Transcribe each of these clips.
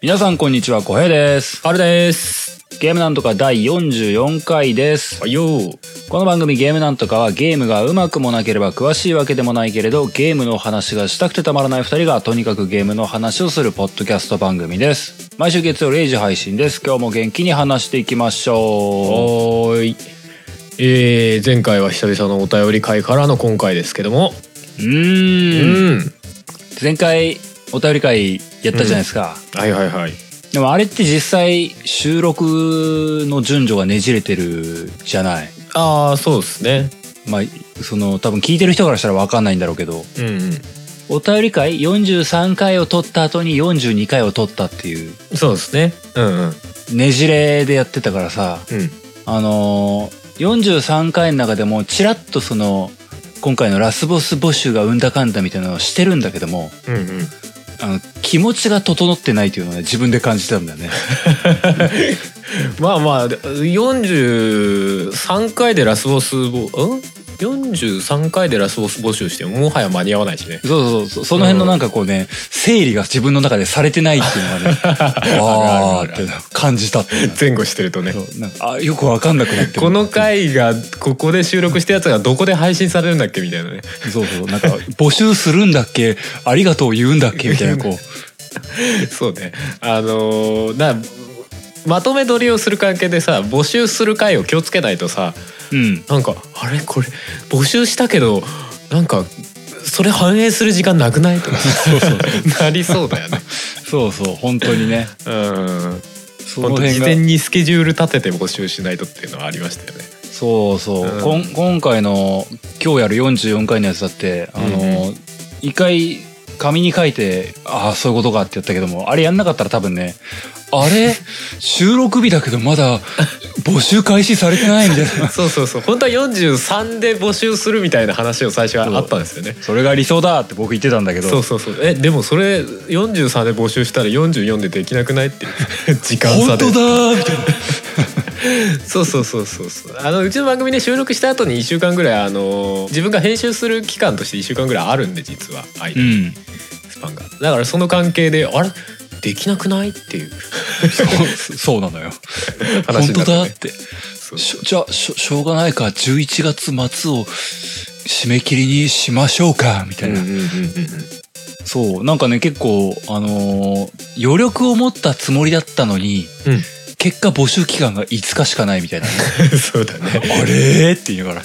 皆さんこんにちは、小平です。あれです。ゲームなんとか第44回です。はいよー。この番組ゲームなんとかはゲームがうまくもなければ詳しいわけでもないけれど、ゲームの話がしたくてたまらない二人がとにかくゲームの話をするポッドキャスト番組です。毎週月曜0時配信です。今日も元気に話していきましょおーい。えー、前回は久々のお便り会からの今回ですけども。う。うーん。ん。前回お便り会やったじゃないですか。はいはいはい。でもあれって実際収録の順序がねじれてるじゃない。ああ、そうですね。まあ、その多分聞いてる人からしたら分かんないんだろうけどうんうん。お便り会43回を取った後に42回を取ったっていうそうですね。うんうん。ねじれでやってたからさうん。あのー、43回の中でもちらっとその今回のラスボス募集がうんだかんだみたいなのをしてるんだけどもうんうん。あの気持ちが整ってないというのはね自分で感じたんだよね。まあまあ、43回でラスボスボ、うん？?43 回でラスボス募集してももはや間に合わないしね。そうそうそうその辺のなんかこうね、整理が自分の中でされてないっていうのがね あーって感じた前後してるとね。そうなんかあよく分かんなくなってこの回がここで収録したやつがどこで配信されるんだっけみたいなね。そうそうなんか募集するんだっけありがとう言うんだっけみたいなこうそうね。あのーなまとめ撮りをする関係でさ募集する回を気をつけないとさうん。なんかあれ？これ募集したけどなんかそれ反映する時間なくない？とか。なりそうだよね。そうそう本当にね。うん。その事前にスケジュール立てて募集しないとっていうのはありましたよね。そうそう、うん。こん今回の今日やる44回のやつだってあの、一回紙に書いてああそういうことかって言ったけどもあれやんなかったら多分ねあれ？収録日だけどまだ募集開始されてないみたいな。そうそうそう。本当は43で募集するみたいな話を最初はあったんですよね。それが理想だって僕言ってたんだけど。そうそうそう。えでもそれ43で募集したら44でできなくないっていう。時間差で。本当だー。みたいな。そうそうそうそうそう。あのうちの番組で収録した後に1週間ぐらいあの自分が編集する期間として1週間ぐらいあるんで実は。間に。うん。スパンが。だからその関係であれ？できなくない？っていう。そ うそうなのよ。本当話になって、ね、だって。じゃあしょしょうがないか。11月末を締め切りにしましょうか。みたいな、うんうんうんうんそう。なんかね結構あのー余力を持ったつもりだったのにうん。結果募集期間が5日しかないみたいな、ね、そうだね。あれーって言いながら。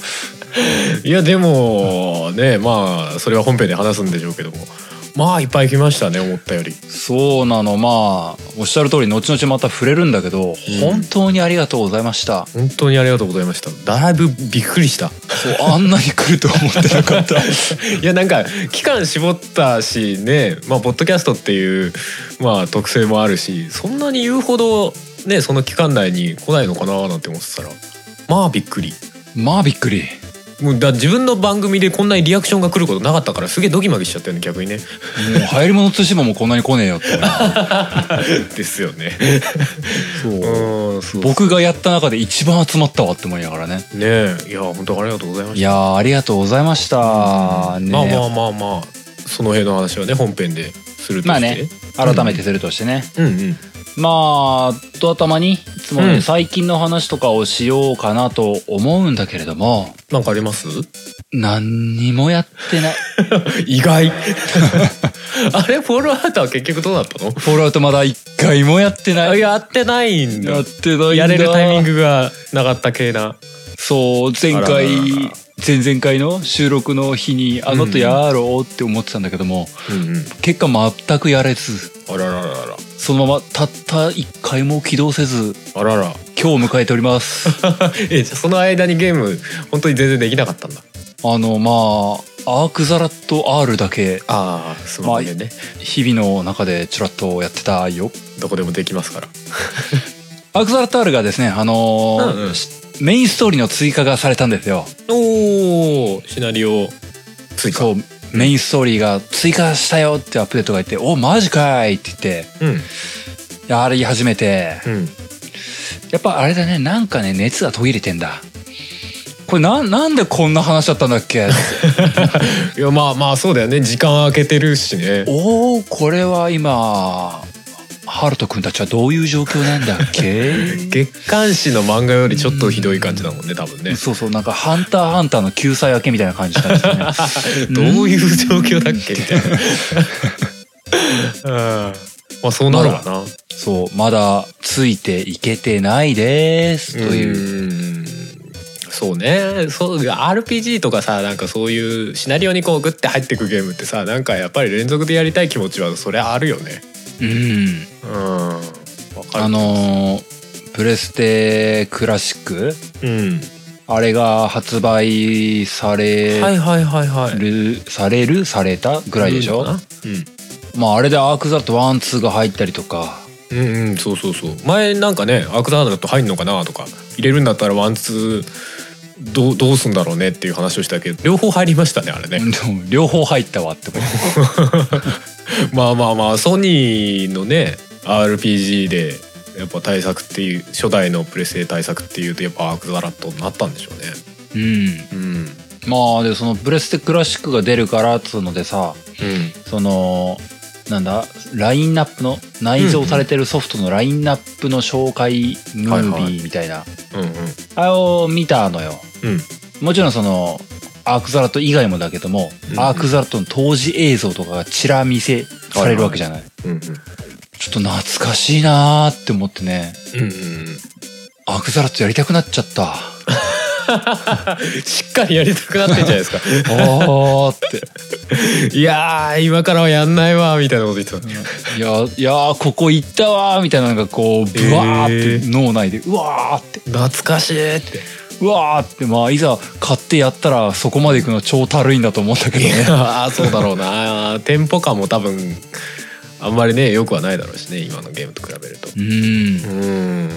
いやでもねまあそれは本編で話すんでしょうけどもまあいっぱい来ましたね思ったより。そうなの。まあおっしゃる通り後々また触れるんだけど、本当にありがとうございました。本当にありがとうございました。だいぶびっくりした。そうあんなに来ると思ってなかった。いやなんか期間絞ったしねまあポッドキャストっていうまあ特性もあるしそんなに言うほどねその期間内に来ないのかななんて思ってたらまあびっくり。まあびっくりもうだ自分の番組でこんなにリアクションが来ることなかったからすげえドキマキしちゃったよね逆にね。もう流行り物通信簿もこんなに来ねえよって ですよね。そう。うんそう。僕がやった中で一番集まったわって思いながらね。ねえ。いや本当ありがとうございました。いやーありがとうございました、ねまあまあまあまあその辺の話はね本編でするとして、まあね。改めてするとしてね、うんうんまあと頭にいつもね、うん。最近の話とかをしようかなと思うんだけれども。なんかあります？何にもやってない。意外。あれ？フォールアウトは結局どうなったの？フォールアウトまだ一回もやってない。やってないんだ。やってないんだ。やれるタイミングがなかった系な。そう前あら回ららら。前々回の収録の日にあのとやろうって思ってたんだけども、うんうん。結果全くやれず。あららららそのままたった一回も起動せずあらら。今日迎えております。えじゃあその間にゲーム本当に全然できなかったんだ。あのまあアークザラット R だけああスマホでね、日々の中でちょらっとやってたよどこでもできますから。アークザラット R がですねあのーうんうん。メインストーリーの追加がされたんですよ。おおシナリオ追加。そうメインストーリーが追加したよってアップデートが言って「おマジかい!」って言ってうん。やり始めて。うん。やっぱあれだねなんかね熱が途切れてんだ。これななんでこんな話だったんだっけ？いやまあまあそうだよね。時間空けてるしね。おおこれは今ハルト君たちはどういう状況なんだっけ？月刊誌の漫画よりちょっとひどい感じだもんね多分ね。そうそうなんか「ハンターハンター」の救済明けみたいな感じしたんですよね。どういう状況だっけ？みたいな。うん。まあそうなるわな。そうまだついていけてないですという。うん。そうね。そう RPG とかさなんかそういうシナリオにこうグッて入ってくゲームってさなんかやっぱり連続でやりたい気持ちはそれあるよねうん。うん。わかる。あのープレステクラシック？うん。あれが発売されはいはいはいはい。る、される？された？ぐらいでしょ、うん。まああれでアークザットワンツーが入ったりとか。うんうんそうそうそう。前なんかねアークザードと入んのかなとか入れるんだったらワンツーどうどうすんだろうねっていう話をしたけど両方入りましたねあれね。両方入ったわって思って まあまあまあソニーのね RPG でやっぱ対策っていう初代のプレステ対策っていうとやっぱアークザラットになったんでしょうね。うん。うん。まあでそのプレステクラシックが出るからっつうのでさうん。そのなんだラインナップの内蔵されてるソフトのラインナップの紹介ムービーみたいな、うんあれを見たのよ。うん。もちろんそのアークザラット以外もだけども、うん。アークザラットの当時映像とかがちら見せされるわけじゃない、うんうんちょっと懐かしいなーって思ってね。うんうんアークザラットやりたくなっちゃった。しっかりやりたくなってんじゃないですか。おーって。いやー今からはやんないわみたいなこと言ってた。いやいやーここ行ったわーみたいなのがこうブワーって脳内でうわーって。懐かしいってうわーってまあいざ買ってやったらそこまで行くの超たるいんだと思ったけどいねやーそうだろうな。テンポ感も多分あんまりねよくはないだろうしね今のゲームと比べると。うん。うん。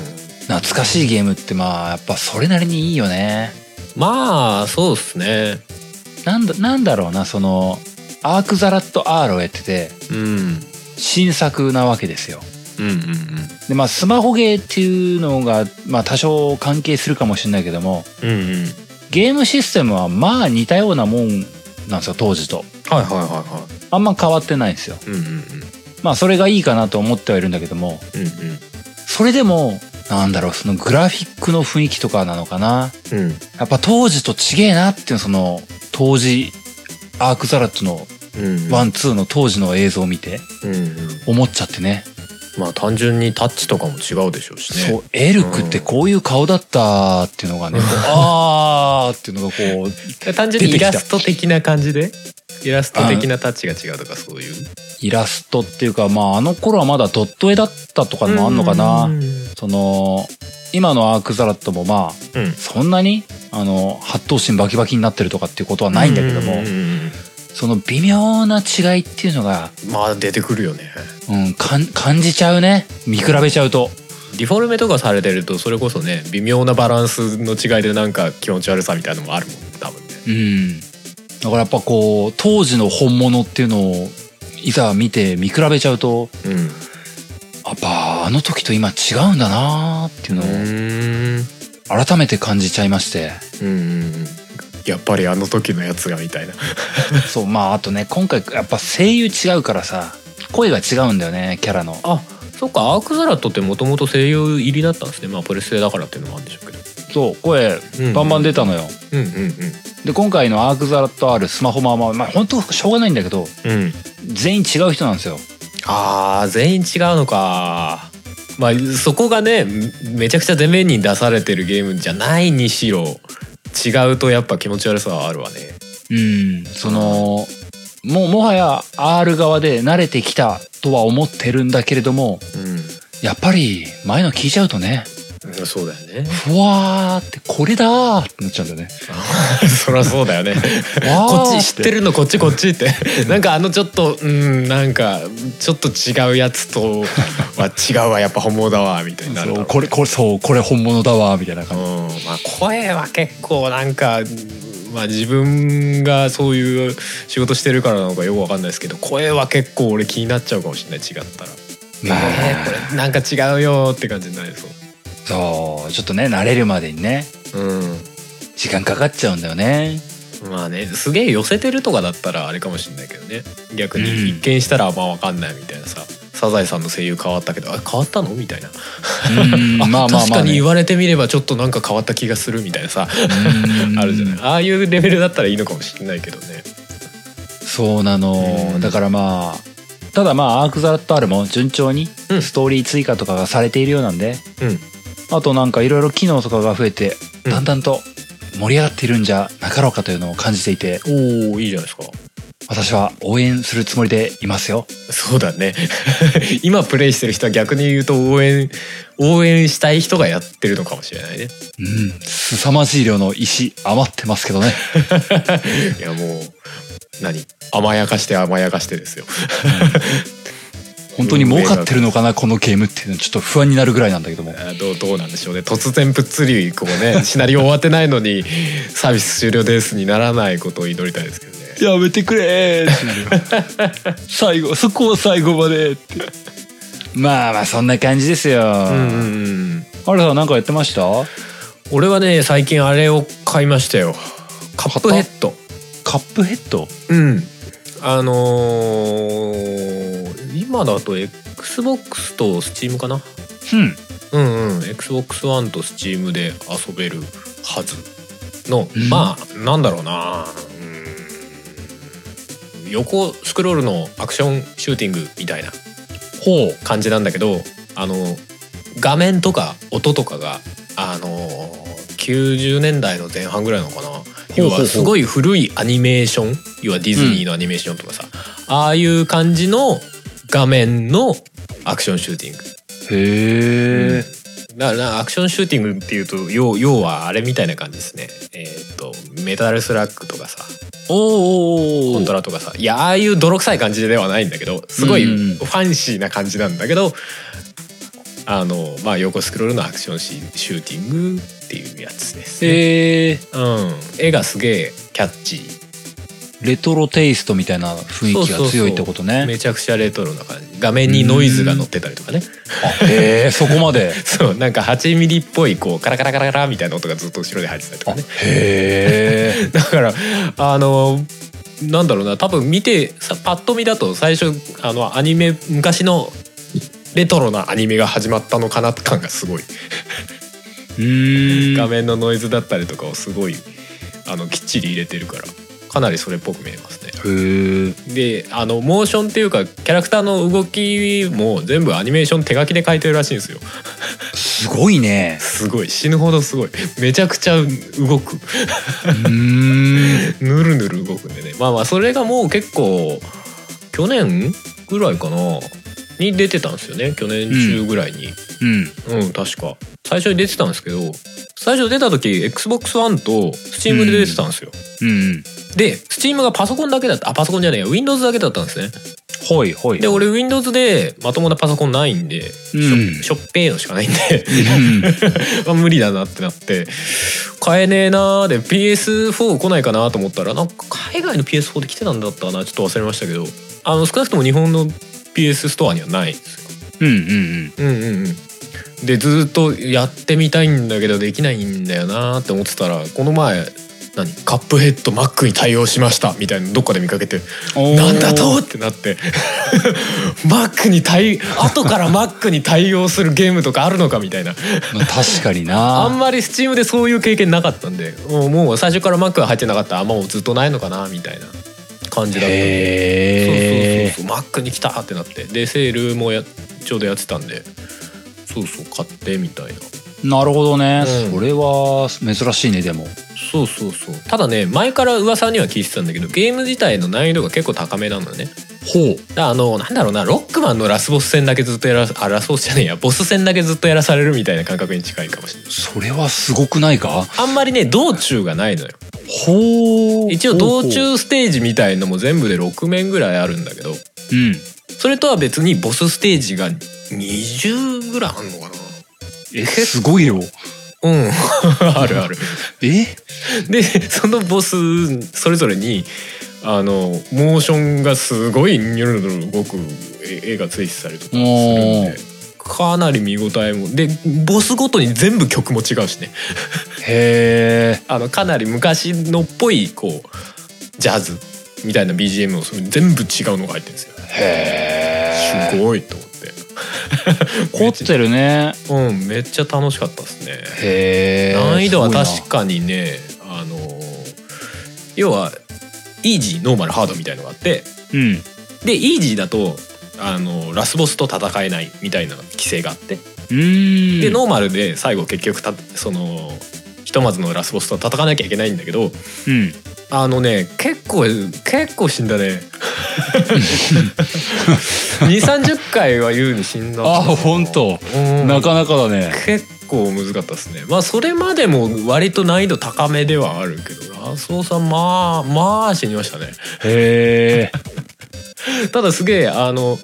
懐かしいゲームってまあやっぱそれなりにいいよね。まあそうっすね。なんだなんだろうなそのアークザラット R をやっててうん。新作なわけですようんうんでまあスマホゲーっていうのがまあ多少関係するかもしれないけどもうんうんうんゲームシステムはまあ似たようなもんなんですよ当時と。はいはいはいはあんま変わってないんですよ。いうんうんうん。まあそれがいいかなと思ってはいるんだけどもうんそれでもなんだろうそのグラフィックの雰囲気とかなのかな。うん。うんやっぱ当時と違えなっていうその当時アークザラットのうん。ワンツーの当時の映像を見てうんうん。思っちゃってねまあ単純にタッチとかも違うでしょうしね。そうエルクってこういう顔だったっていうのがね、こうあーっていうのがこう単純にイラスト的な感じで？イラスト的なタッチが違うとかそういう？イラストっていうかまああの頃はまだドット絵だったとかもあんのかな、うん。その今のアークザラットもまあうん。そんなにあの八頭身バキバキになってるとかっていうことはないんだけども、その微妙な違いっていうのが、まあ出てくるよね。うん、かん感じちゃうね。見比べちゃうと。ディフォルメとかされてるとそれこそね微妙なバランスの違いでなんか気持ち悪さみたいなのもあるもん多分ね。うん。だからやっぱこう当時の本物っていうのをいざ見て見比べちゃうとうん。やっぱあの時と今違うんだなーっていうのをうん。改めて感じちゃいまして。うんうんやっぱりあの時のやつがみたいな。そうまああとね今回やっぱ声優違うからさ声が違うんだよねキャラの。あそっかアークザラットってもともと声優入りだったんですね。まあプレステだからっていうのもあるんでしょうけど。そう声バンバン出たのよ、うんうんで今回のアークザラット R スマホママまあ本当しょうがないんだけどうんうん。全員違う人なんですよ。あー全員違うのか。まあそこがねめちゃくちゃ前面に出されてるゲームじゃないにしろ違うとやっぱ気持ち悪さはあるわね。うんそのもうもはや R 側で慣れてきたとは思ってるんだけれどもうやっぱり前の聞いちゃうとねんそうだよね。ふわーってこれだーってなっちゃうんだよね。そりゃそうだよね。こっち知ってるのこっちこっちって。なんかあのちょっとうんなんかちょっと違うやつとは違うわやっぱ本物だわみたいになるだろそうこれこれそうこれ本物だわーみたいなう感じ。んまあ声は結構なんかまあ自分がそういう仕事してるからなのかよくわかんないですけど声は結構俺気になっちゃうかもしれない違ったら。まあ。えーこれなんか違うよって感じになりそう。そうちょっとね慣れるまでにねうん。時間かかっちゃうんだよね。まあねすげえ寄せてるとかだったらあれかもしれないけどね。逆うん。に一見したらまあわかんないみたいなさ、サザエさんの声優変わったけどあ変わったの？みたいな、うんあ まあまあまあ、ね、確かに言われてみればちょっとなんか変わった気がするみたいなさうん。あるじゃない？ああいうレベルだったらいいのかもしれないけどね。そうなの、うん。だからまあただまあアーク・ザ・ラット・アルも順調にうん。ストーリー追加とかがされているようなんで、うんあとなんかいろいろ機能とかが増えてうん。だんだんと盛り上がっているんじゃなかろうかというのを感じていて。おおいいじゃないですか。私は応援するつもりでいますよ。そうだね。今プレイしてる人は逆に言うと応援応援したい人がやってるのかもしれないね。うん凄まじい量の石余ってますけどね。いやもう何？甘やかして甘やかしてですよ本当に儲かってるのかなこのゲームっていうのはちょっと不安になるぐらいなんだけども。あどうどうなんでしょうね。突然ぷっつりこうね シナリオ終わってないのに サービス終了ですにならないことを祈りたいですけどね。やめてくれ 最後そこを最後までって。まあまあそんな感じですよ、うんうんうん。あれさん何かやってました？俺はね最近あれを買いましたよ。カップヘッド。カップヘッド？うん。あのー今だと XBOX と Steam かな？うん。うんうん。XBOX1 と Steam で遊べるはずの、うん。まあなんだろうな。うん。横スクロールのアクションシューティングみたいな感じなんだけどあの画面とか音とかがあの90年代の前半ぐらいなのかな。要はすごい古いアニメーション？要はディズニーのアニメーションとかさ、ああいう感じの画面のアクションシューティング。へえ、だからアクションシューティングっていうと要要はあれみたいな感じですね。えっ、とメタルスラッグとかさ。おおコントラとかさ。いやああいう泥臭い感じではないんだけどすごいうん。ファンシーな感じなんだけどあのまあ横スクロールのアクションシシューティングっていうやつですね、へえうん、絵がすげえキャッチーレトロテイストみたいな雰囲気が強いってことね。めちゃくちゃレトロな感じ。画面にノイズが乗ってたりとかね。あへえ そこまで？そうなんか8ミリっぽいこうカラカラカラカラみたいな音がずっと後ろで入ってたりとあかね。へえ。だからあのなんだろうな多分見てさパッと見だと最初あのアニメ昔のレトロなアニメが始まったのかな感がすごい、画面のノイズだったりとかをすごいあのきっちり入れてるからかなりそれっぽく見えますね。であのモーションっていうかキャラクターの動きも全部アニメーション手書きで描いてるらしいんですよ。すごいね。すごい。死ぬほどすごい。めちゃくちゃ動く。ぬるぬる動くんでね。まあまあそれがもう結構去年ぐらいかなに出てたんですよね去年中ぐらいに。うん。うん、確か。最初に出てたんですけど最初出た時 XBOX1 と Steam で出てたんですよ、うん。で Steam がパソコンだけだったあパソコンじゃねえや Windows だけだったんですね。ほいほい。で俺 Windows でまともなパソコンないんで、うん。しょっぺーのしかないんで。うん。まあ無理だなってなって。買えねえなーで PS4 来ないかなと思ったらなんか海外の PS4 で来てたんだったかなちょっと忘れましたけど。あの少なくとも日本の PS ストアにはないんですよ。うんうんうん。うんうんでずっとやってみたいんだけどできないんだよなーって思ってたらこの前何？カップヘッド Mac に対応しましたみたいなのどっかで見かけてうんなんだとってなって。Mac に対後から Mac に対応するゲームとかあるのかみたいな。まあ確かに あんなまり Steam でそういう経験なかったんでもうもう最初から Mac が入ってなかったらあもうずっとないのかなみたいな感じだったんで。そうそうそうそう。Mac に来たってなって。でセールもやちょうどやってたんで。そうそう買ってみたいな。なるほどね、うん。それは珍しいねでも。そうそうそう。ただね前から噂には聞いてたんだけどゲーム自体の難易度が結構高めなのねほう。あのなんだろうなロックマンのラスボス戦だけずっとやらあラスボスじゃねえやボス戦だけずっとやらされるみたいな感覚に近いかもしれない。それはすごくないか？あんまりね道中がないのよ。ほう。一応道中ステージみたいのも全部で6面ぐらいあるんだけど。うん。それとは別にボスステージが20ぐらいあんのかな。えすごいよ。うん。あるある。え？でそのボスそれぞれにあのモーションがすごいニュルニュル動く絵絵が追記されたりとかするんでかなり見応えもでボスごとに全部曲も違うしね。へえ あのかなり昔のっぽいこうジャズみたいな BGM を全部違うのが入ってるんですよ。へえすごいと思って。凝ってるね。うんめっちゃ楽しかったですね。へえ難易度は確かかにねあの要はイージーノーマルハードみたいのがあってうん。でイージーだとあのラスボスと戦えないみたいな規制があって。うーん。でノーマルで最後結局たそのひとまずのラスボスと戦わなきゃいけないんだけどうん。あのね結構結構死んだね。2 3 0回は優に死んだあ本当。うん。なかなかだね。結構難かったですね。まあそれまでも割と難易度高めではあるけどラスさんまあまあ死にましたね。へえ ただすげえあの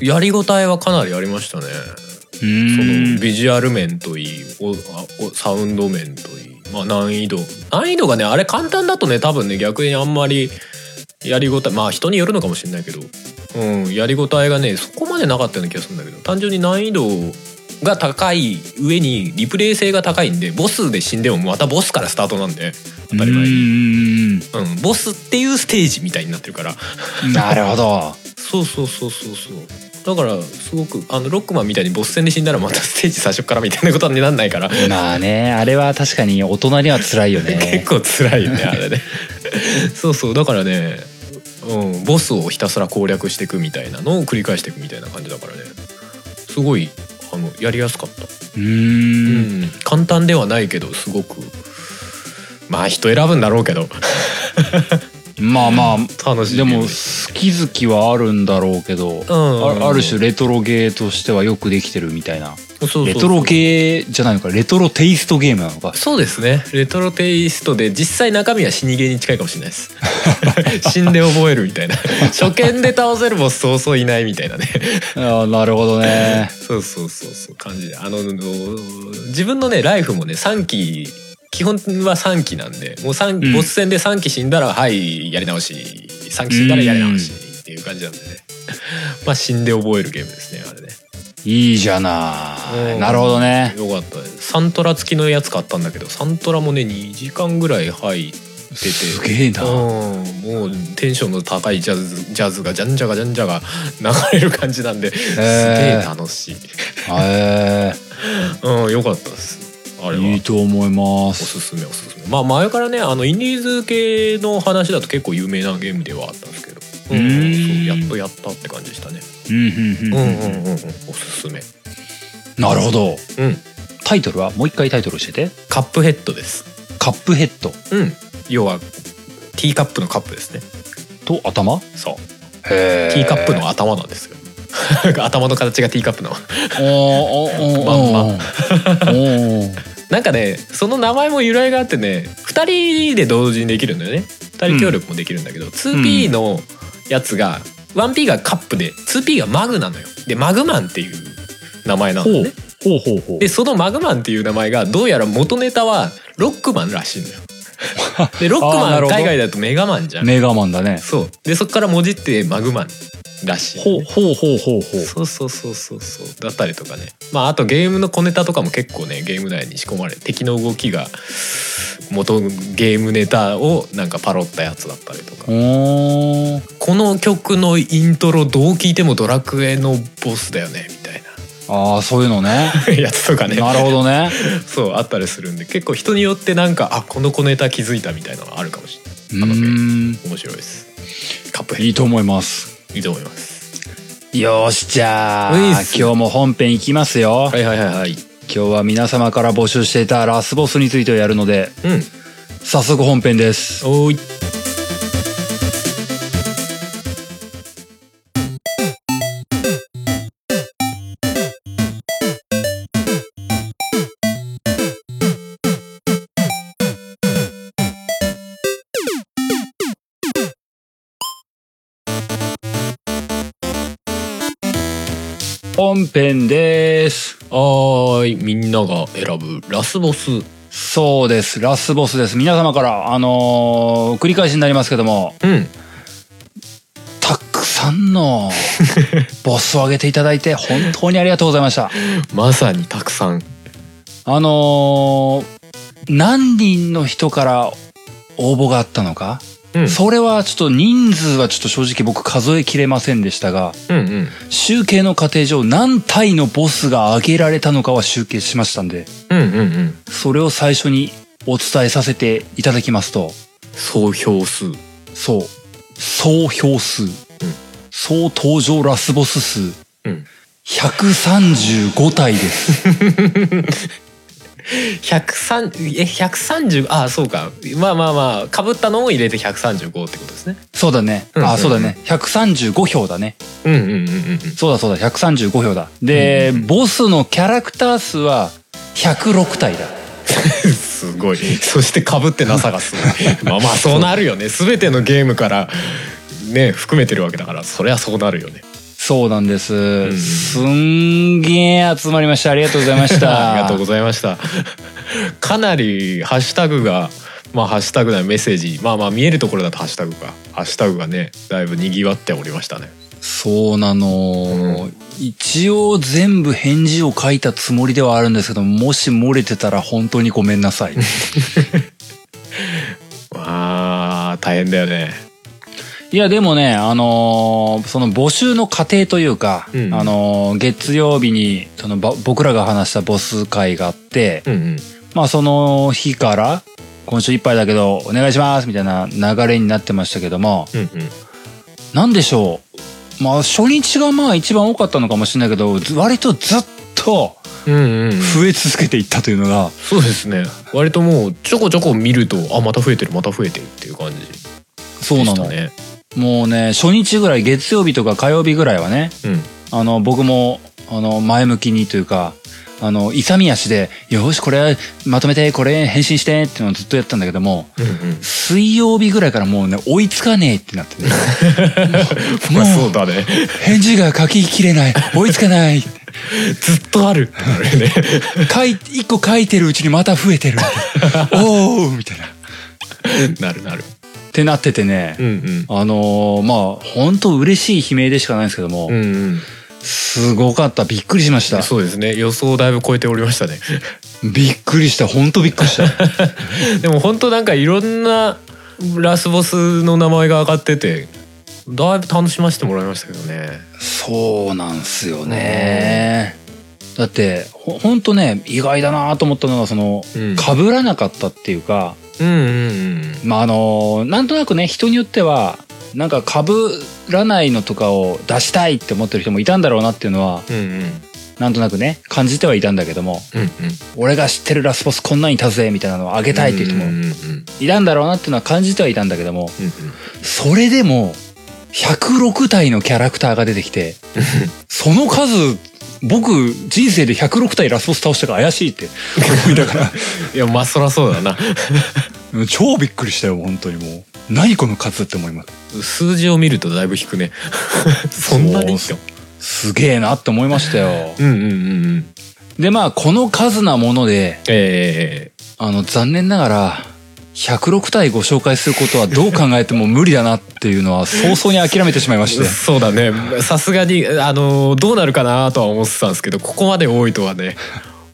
やりごたえはかなりありましたね。うそのビジュアル面といいおあおサウンド面といい、まあ、難易度。難易度がねあれ簡単だとね多分ね逆にあんまりやりごたえまあ人によるのかもしれないけど、うん、やりごたえがねそこまでなかったような気がするんだけど。単純に難易度が高い上にリプレイ性が高いんでボスで死んでもまたボスからスタートなんで当たり前に、うん、ボスっていうステージみたいになってるから。んなるほど。そうそうそうそうそう。だからすごくあのロックマンみたいにボス戦で死んだらまたステージ最初からみたいなことになんないから。まあねあれは確かに大人には辛いよね。結構辛いよねあれね。そうそう。だからね、うん、ボスをひたすら攻略していくみたいなのを繰り返していくみたいな感じだからね。すごいあのやりやすかった、うん。ん、簡単ではないけどすごく。まあ人選ぶんだろうけど。まあまあ楽しいでも好き好きはあるんだろうけど、うん。あある種レトロゲーとしてはよくできてるみたいなレトロゲーじゃないのかレトロテイストゲームなのか。そうですね。レトロテイストで実際中身は死にゲーに近いかもしれないです。死んで覚えるみたいな。初見で倒せるボスそうそういないみたいなね。ああなるほどね。そうそうそうそう感じで。あの自分のねライフもね3期基本は3期なんでもう3、うん。ボス戦で3期死んだらはいやり直し。3期死んだらやり直しっていう感じなんでね。まあ死んで覚えるゲームですねあれねいいじゃない、うん。なるほどね。よかったサントラ付きのやつ買ったんだけどサントラもね2時間ぐらい入ってて。すげえな。うんもうテンションの高いジャズジャズがじゃんじゃがじゃんじゃが流れる感じなんで、すげえ楽しい。へ うんよかったです。あれは。いえいと思いまおすすすめおすすめ。まあ前からねあのインディーズ系の話だと結構有名なゲームではあったんですけどそうやっとやったって感じでしたね。うんうんうんうんおすすめ。なるほど。うん、タイトルはもう一回タイトル教えて。カップヘッドです。カップヘッド。うん、要はティーカップのカップですね。と頭？そう。ティーカップの頭なんですよ。頭の形がティーカップの。おおおお なんかねその名前も由来があってね2人で同時にできるんだよね2人協力もできるんだけど、うん、2P のやつが 1P がカップで 2P がマグなのよ。でマグマンっていう名前なんだよねほうほうほう。でそのマグマンっていう名前がどうやら元ネタはロックマンらしいのよでロックマン海外だとメガマンじゃん、メガマンだね。そう。でそこから文字ってマグマンらしい。ほうほうほうほうほう。そうそうそうそうそう。だったりとかね。まああとゲームの小ネタとかも結構ねゲーム内に仕込まれ敵の動きが元ゲームネタをなんかパロったやつだったりとか。この曲のイントロどう聴いてもドラクエのボスだよね。みああそういうのね。な やつとかね。なるほどね。そうあったりするんで結構人によってなんかあこの小ネタ気づいたみたいなのがあるかもしれない。うーん。面白いです。カップいいと思います。ドいいと思います。よしじゃあ今日も本編いきますよ、はいはいはいはい。今日は皆様から募集していたラスボスについてやるのでうん。早速本編です。おーい本編です。はーい。みんなが選ぶラスボス。そうです。ラスボスです。皆様からあのー繰り返しになりますけども。うん。たくさんの ボスを挙げていただいて本当にありがとうございました。まさにたくさん。あのー何人の人から応募があったのか？うん。それはちょっと人数はちょっと正直僕数えきれませんでしたが、うんうん。集計の過程上何体のボスが挙げられたのかは集計しましたんで、うんうんうん。それを最初にお伝えさせていただきますと、総票数。そう、総票数、総登場ラスボス数、うん。135体です。103え130ああそうかまあまあまあかぶったのを入れて135ってことですねそうだね。うんあ、そうだね。135票だね。うんうんうんうんそうだそうだ、135票だ。で、ボスのキャラクター数は106体だ。う んすごいそしてかぶってなさがすごいまあまあ そうなるよね全てのゲームからね含めてるわけだからそりゃそうなるよねそうなんです。んすんげー集まりました。ありがとうございました。ありがとうございました。かなりハッシュタグがまあハッシュタグなメッセージ。まあまあ見えるところだとハッシュタグか。ハッシュタグがねだいぶ賑わっておりましたね。そうなの、一応全部返事を書いたつもりではあるんですけどもし漏れてたら本当にごめんなさい。まあ大変だよねいやでもねあのーその募集の過程というか、うん。あのー月曜日にそのば僕らが話したボス会があって、うんうん。まあその日から今週いっぱいだけどお願いしますみたいな流れになってましたけどもうんうん。なんでしょう？まあ初日がまあ一番多かったのかもしれないけどず割とずっとうんうんうん。増え続けていったというのが、そうですね。割ともうちょこちょこ見るとあまた増えてるまた増えてるっていう感じそうなの、ねもうね初日ぐらい月曜日とか火曜日ぐらいはねうん。あの僕もあの前向きにというかあの勇み足で「よしこれまとめてこれ返信して」っていうのをずっとやったんだけどもうんうん。水曜日ぐらいからもうね追いつかねえってなってね。まあもそううだね。返事が書ききれない。追いつかない。ずっとある。あれね。書い一個書いてるうちにまた増えてる。おおみたいな。っなるなるてなっててね、うんあのーまあ本当嬉しい悲鳴でしかないんですけども、うんうん。うんすごかった。びっくりしました。そうですね。予想をだいぶ超えておりましたね。びっくりした。本当びっくりした。でも本当なんかいろんなラスボスの名前が上がっててだいぶ楽しませてもらいましたけどね。そうなんすよね。だってほほんとね意外だなと思ったのがそのうん。被らなかったっていうか、うんうんうん。まああのなんとなくね人によってはなんか被らないのとかを出したいって思ってる人もいたんだろうなっていうのはうんうん。なんとなくね感じてはいたんだけども。うんうん。俺が知ってるラスボスこんなにいたぜみたいなのをあげたいっていう人もいたんだろうなっていうのは感じてはいたんだけども。うんうん。それでも106体のキャラクターが出てきてその数僕人生で106体ラスボス倒したから怪しいって思いながら。いやまあそらそうだな。超びっくりしたよ本当にもう。何この数って思います。数字を見るとだいぶ引くね。そんなに？す。げえなって思いましたよ。うんうんうんうん。でまあこの数なものでえ。あの残念ながら106体ご紹介することはどう考えても無理だなっていうのは早々に諦めてしまいましえて。そうだね。さすがにあのどうなるかなとは思ってたんですけどここまで多いとはね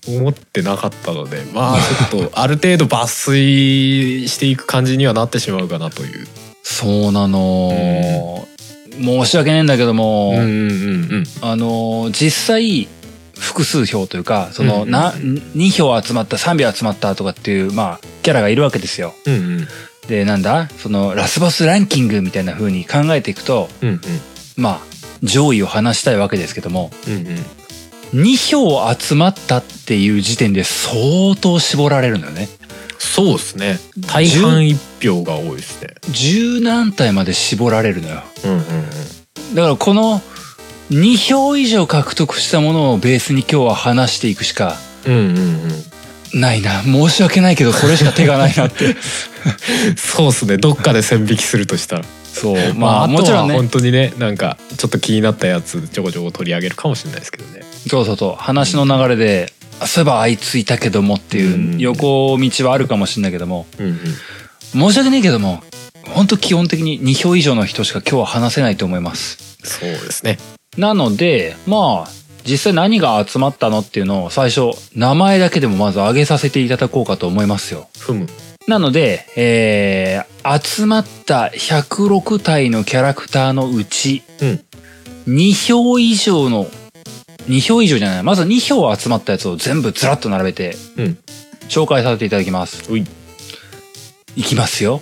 思ってなかったのでまあ ちょっとある程度抜粋していく感じにはなってしまうかなという。そうなの、申し訳ねえんだけども、うんうんうん。あの実際複数票というかその、うんな2票集まった3票集まったとかっていうまあキャラがいるわけですよ。うんうんでなんだ？そのラスボスランキングみたいな風に考えていくとうんうんまあ上位を離したいわけですけどもうんうん2票集まったっていう時点で相当絞られるのよね。そうですね大半一票が多いですね。十何体まで絞られるのよ。うんうんうんだからこの2票以上獲得したものをベースに今日は話していくしかうんうんうん。ないな。申し訳ないけどそれしか手がないなって。そうですね。どっかで線引きするとしたら。そう。まあまあもちろんね。本当にねなんかちょっと気になったやつちょこちょこ取り上げるかもしれないですけどね。そうそうそう。話の流れで、あそういえばあいついたけどもっていう横道はあるかもしれないけども。うんうん。申し訳ないけども本当基本的に2票以上の人しか今日は話せないと思います。そうですね。なのでまあ実際何が集まったのっていうのを最初名前だけでもまず挙げさせていただこうかと思いますよ。ふむ。なので、えー、集まった106体のキャラクターのうち、うん。2票以上の、2票以上じゃない、まず2票集まったやつを全部ずらっと並べて、うん。紹介させていただきます。うい。いきますよ。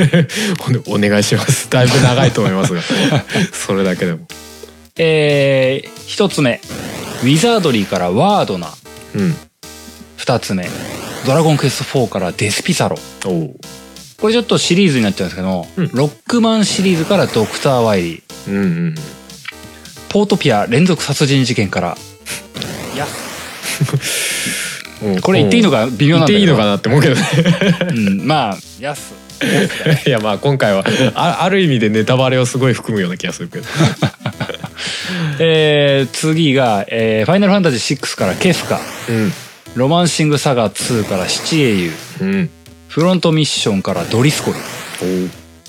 おお願いします。だいぶ長いと思いますが。それだけでもえー、一つ目、ウィザードリーからワードナ。うん二つ目、ドラゴンクエスト4からデスピサロ。おおこれちょっとシリーズになっちゃうんですけど、うんロックマンシリーズからドクター・ワイリー。うんうんポートピア連続殺人事件から。いや、う んこれ言っていいのか微妙なんだけど。言っていいのかなって思うけどねうん、まあ、やす。いやまあ今回はあある意味でネタバレをすごい含むような気がするけど えー、次が、えー、ファイナルファンタジー6からケフカ。うんロマンシングサガ2から七英雄。うんフロントミッションからドリスコル。お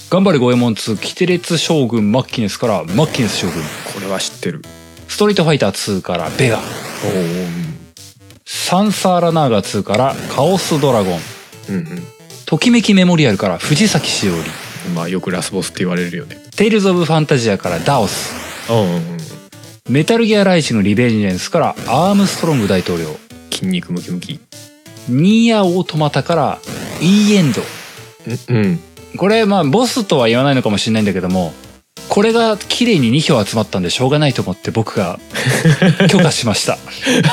頑張れゴエモン2キテレツ将軍マッギネスからマッギネス将軍。これは知ってるストリートファイター2からベガ。サンサーラナーガ2からカオスドラゴン。うんうんときめきメモリアルから藤崎詩織。まあよくラスボスって言われるよねテイルズ・オブ・ファンタジアからダオス。うんうんうんメタルギア・ライジング・リベンジェンスからアームストロング大統領。筋肉ムキムキニーア・オートマタからイーエンド。うんうんこれまあボスとは言わないのかもしれないんだけども、これが綺麗に2票集まったんでしょうがないと思って僕が 許可しました。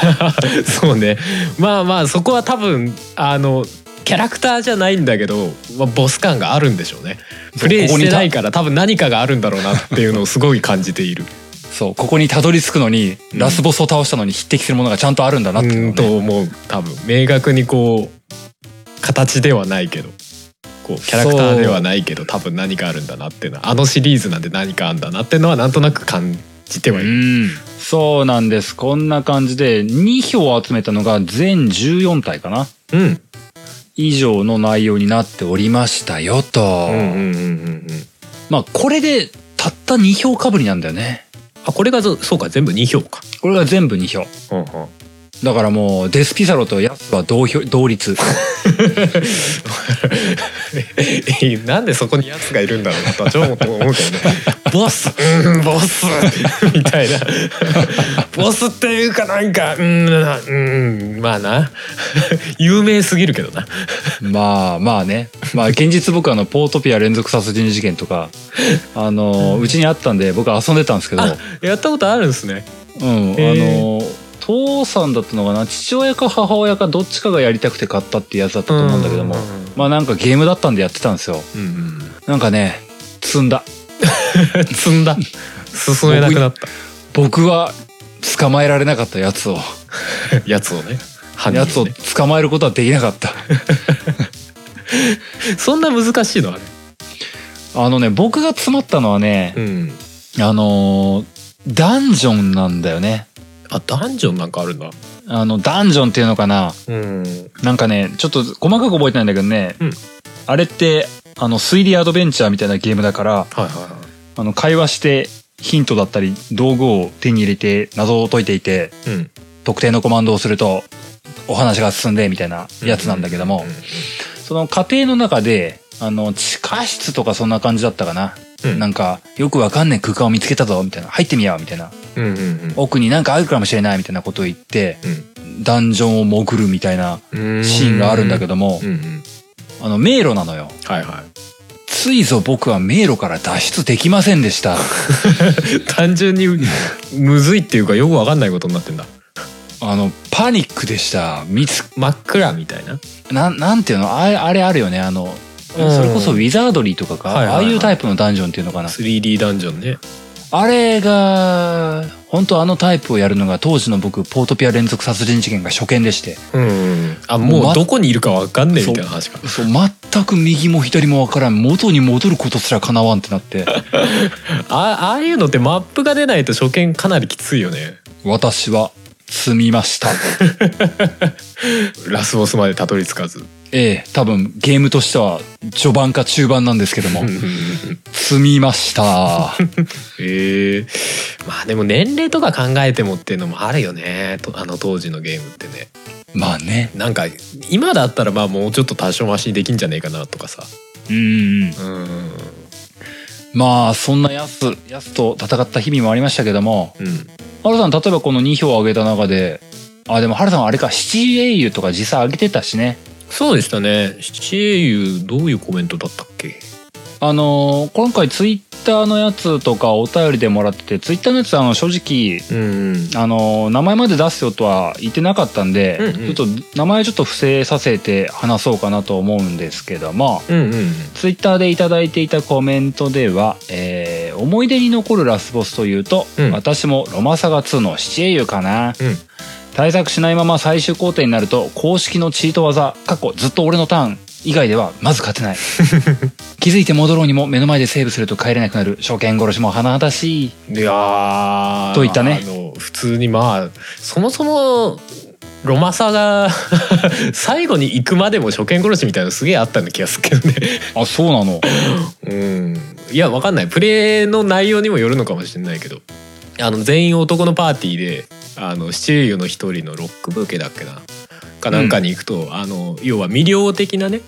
そうねまあまあそこは多分あのキャラクターじゃないんだけど、まあ、ボス感があるんでしょうねプレイしてないから多分何かがあるんだろうなっていうのをすごい感じているそう、ここにたどり着くのに、うんラスボスを倒したのに匹敵するものがちゃんとあるんだなってねと思う多分明確にこう形ではないけどこうキャラクターではないけど多分何かあるんだなっていうのはあのシリーズなんで何かあるんだなっていうのはなんとなく感じてはいる。うん。そうなんです。こんな感じで、2票集めたのが全14体かなうん以上の内容になっておりましたよと。まあ、これでたった2票かぶりなんだよね。あこれがそそうか全部2票か。これが全部2票。うんうんだからもう、デスピサロとヤスは同票、同率。え なんでそこにやつがいるんだろうなとは超思うけどね。ボス。うんボス。みたいな。ボスっていうかなんかうんうんまあな。有名すぎるけどな。まあまあね。まあ現実僕あの、ポートピア連続殺人事件とか、あの、うちにあったんで僕遊んでたんですけど、あやったことあるんですね。うん、あへの父さんだったのかな？父親か母親かどっちかがやりたくて買ったってやつだったと思うんだけども。うんまあなんかゲームだったんでやってたんですよ。うんうんなんかね積んだ。積んだ。進めなくなった。僕は捕まえられなかったやつを。やつをね。やつをね捕まえることはできなかった。そんな難しいの？あれ。あのね僕が詰まったのはねうん。あのーダンジョンなんだよねあダンジョンなんかあるんだ。あのダンジョンっていうのかな。うん。なんかねちょっと細かく覚えてないんだけどね、うん。あれってあの推理アドベンチャーみたいなゲームだからはいはいはい。あの会話してヒントだったり道具を手に入れて謎を解いていてうん。特定のコマンドをするとお話が進んでみたいなやつなんだけども、うん。その過程の中であの地下室とかそんな感じだったかな、うん。なんかよくわかんない空間を見つけたぞみたいな。入ってみようみたいな。うんうん奥になんかあるかもしれないみたいなことを言ってダンジョンを潜るみたいなうん。シーンがあるんだけども、うんうんあの迷路なのよ。はいはついぞ僕は迷路から脱出できませんでした。い 単純にむずいっていうかよくわかんないことになってんだ。あのパニックでした。見つ真っ暗みたいな。なんなんていうの？あれあれあるよね。あのそれこそウィザードリーとかか、はいはいはい。ああいうタイプのダンジョンっていうのかな。3D ダンジョンね。あれが本当あのタイプをやるのが当時の僕ポートピア連続殺人事件が初見でして。うん。うんあもうどこにいるかわかんねえみたいな話か。そう。全く右も左もわからん元に戻ることすらかなわんってなって。あああいうのってマップが出ないと初見かなりきついよね。私は積みました。ラスボスまでたどり着かずええ多分ゲームとしては序盤か中盤なんですけども。積みました。ええ。まあでも年齢とか考えてもっていうのもあるよね。とあの当時のゲームってね。まあね。なんか今だったらまあもうちょっと多少マシにできんじゃねえかなとかさ。うんうんうん。まあそんなやすやすと戦った日々もありましたけども。うん。さん例えばこの2票を挙げた中であでもハルさんはあれか七英雄とか実際挙げてたしねそうでしたね。七英雄どういうコメントだったっけ？あのー今回ツイッターのやつとかお便りでもらっててツイッターのやつはあの正直うんうん。あのー名前まで出すよとは言ってなかったんで、うんうん。ちょっと名前ちょっと伏せさせて話そうかなと思うんですけどもうんうんツイッターでいただいていたコメントでは、えー思い出に残るラスボスというと、うん。私もロマサガ2の七英雄かな、うん対策しないまま最終工程になると公式のチート技過去ずっと俺のターン以外ではまず勝てない。気づいて戻ろうにも目の前でセーブすると帰れなくなる初見殺しも甚だしい。いやーといったね。普通にまあそもそもロマサが 最後に行くまでも初見殺しみたいなのすげえあったような気がするけどね。あそうなの？うん。いやわかんない。プレイの内容にもよるのかもしれないけど。あの全員男のパーティーであのシチューユの一人のロックブーケだっけな？かなんかに行くと、あの要は魅了的なね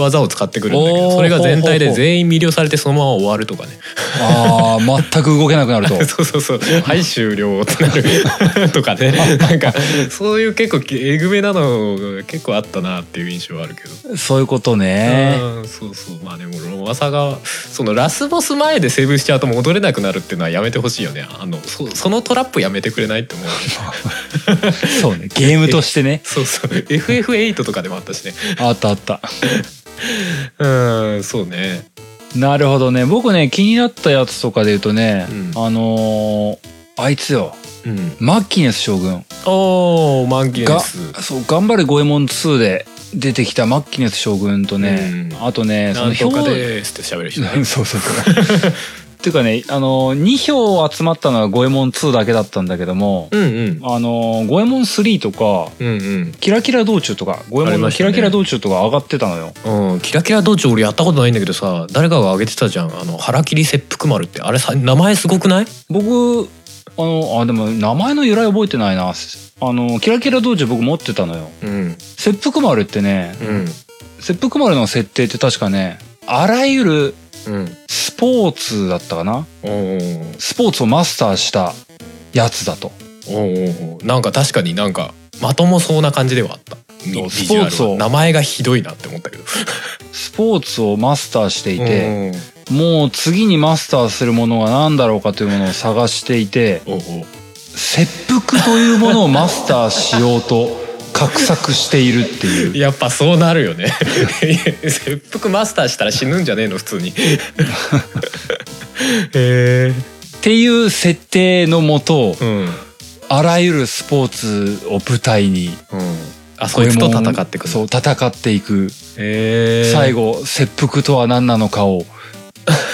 技を使ってくるんだけどそれが全体で全員魅了されてそのまま終わるとかね。あー全く動けなくなると。そうそうそう。はい終了ってなるとかね。なんかそういう結構えぐめなのが結構あったなっていう印象はあるけど。そういうことね。うんそうそう。まあでもロマサがそのラスボス前でセーブしちゃうと戻れなくなるっていうのはやめてほしいよね。あのそそのトラップやめてくれないって思う。そうね。ゲームとしてね。そうそう。FF8 とかでもあったしね。あったあったうんそうね。なるほどね。僕ね気になったやつとかで言うとね、うん。あのーあいつよ。うん。マッキネス将軍。おーマンキネがスそう頑張れ五右衛門2で出てきたマッキネス将軍とね、うん。あとねなんとか表ですって喋る人ね。そうそうそう っていうかねあのー2票集まったのは五右衛門2だけだったんだけども、うんうん。あのー五右衛門3とかうんうん。キラキラ道中とか五右衛門のキラキラ道中とか上がってたのよ、うん、キラキラ道中俺やったことないんだけどさ誰かが挙げてたじゃん。あの腹切り切腹丸って。あれさ名前すごくない？僕あのあでも名前の由来覚えてないな。あのキラキラ道中僕持ってたのよ。うん。切腹丸ってねうん。切腹丸の設定って確かねあらゆるうん。スポーツだったかな？おースポーツをマスターしたやつだと。おーおーおーなんか確かになんかまともそうな感じではあった。うビジュアルは。スポーツを。名前がひどいなって思ったけど。スポーツをマスターしていてうん。もう次にマスターするものは何だろうかというものを探していておうおう。切腹というものをマスターしようと画策しているっていう。やっぱそうなるよね。切腹マスターしたら死ぬんじゃねえの普通に。へえっていう設定のもとうん。うんあらゆるスポーツを舞台にあそいつと戦ってくる。そう戦っていく。最後切腹とは何なのかを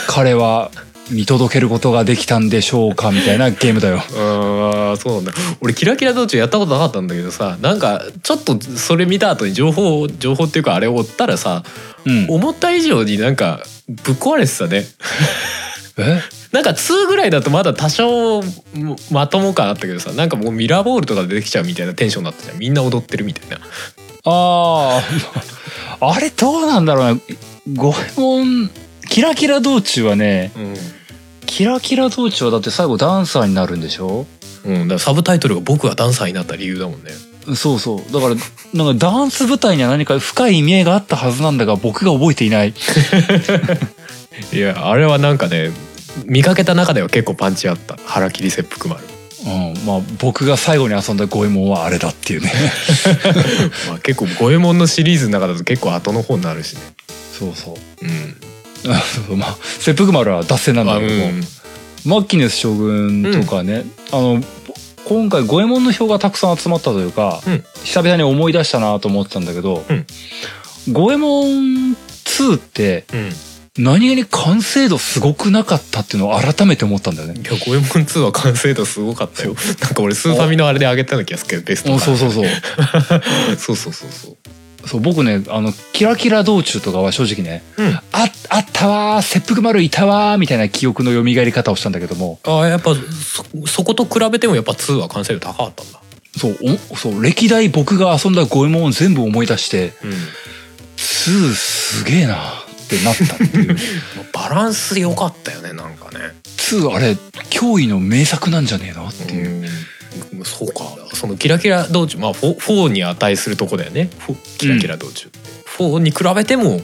彼は見届けることができたんでしょうかみたいなゲームだよ。ああそうなんだ。俺キラキラ道中やったことなかったんだけどさなんかちょっとそれ見た後に情報情報っていうかあれを追ったらさうん、思った以上になんかぶっ壊れてたね。え？なんか2ぐらいだとまだ多少もまとも感あったけどさなんかもうミラーボールとか出てきちゃうみたいなテンションだったじゃん。みんな踊ってるみたいな。ああ あれどうなんだろうな五右衛門キラキラ道中はねキラキラ道中はだって最後ダンサーになるんでしょ？うん、うん、だからサブタイトルが「僕がダンサーになった理由」だもんね。そうそう。だからなんかダンス舞台には何か深い意味合いがあったはずなんだが僕が覚えていない。いやあれはなんかね見かけた中では結構パンチあった。腹切り切腹丸。うん、まあ僕が最後に遊んだ五右衛門はあれだっていうね。まあ結構五右衛門のシリーズの中だと結構後の方になるしね。そうそう。うん まあ切腹丸は脱線なんだけども、ん。マッキネス将軍とかね、あの今回五右衛門の票がたくさん集まったというか、うん。久々に思い出したなと思ってたんだけど、うん。五右衛門2ってうん。何気に完成度すごくなかったっていうのを改めて思ったんだよね。いや五右衛門2は完成度すごかったよ。なんか俺スーファミのあれで上げたような気がするけどベストあそうそうそう。そうそうそうそう そう僕ねあのキラキラ道中とかは正直ねうん。ああったわー切腹丸いたわーみたいな記憶の蘇り方をしたんだけども。あやっぱそそこと比べてもやっぱ2は完成度高かったんだ。そうおそう歴代僕が遊んだ五右衛門を全部思い出してうん2すげえなってなったっていう。バランス良かったよねなんかね。2あれ驚異の名作なんじゃねえの？っていう、うんそうか。そのキラキラ道中。まあ 4, 4に値するとこだよね。キラキラ道中、4に比べてもやっ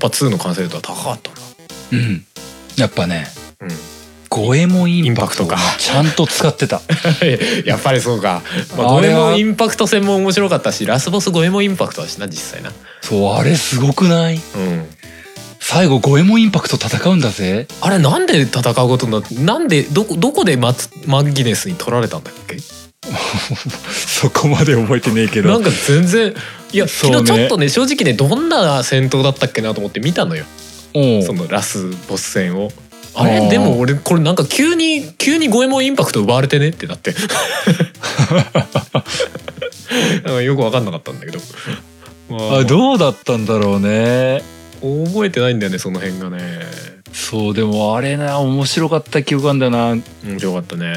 ぱ2の完成度は高かったんだうん、やっぱねうん。五右衛門インパクトか。ちゃんと使ってた。やっぱりそうか、まあ、五右衛門インパクト戦も面白かったしラスボス五右衛門インパクトだしな実際な。そうあれすごくない？うん最後五右衛門インパクト戦うんだぜ。あれなんで戦うことになってなんでどこどこでマツマギネスに取られたんだっけ？そこまで覚えてねえけなんか全然いやね。昨日ちょっとね正直ねどんな戦闘だったっけなと思って見たのよ。そのラスボス戦を。あれ？でも俺これなんか急に急に五右衛門インパクト奪われてねってなって。よく分かんなかったんだけど、まあどうだったんだろうね覚えてないんだよねその辺がね。そうでもあれな面白かった記憶あんだよな。面白かったね。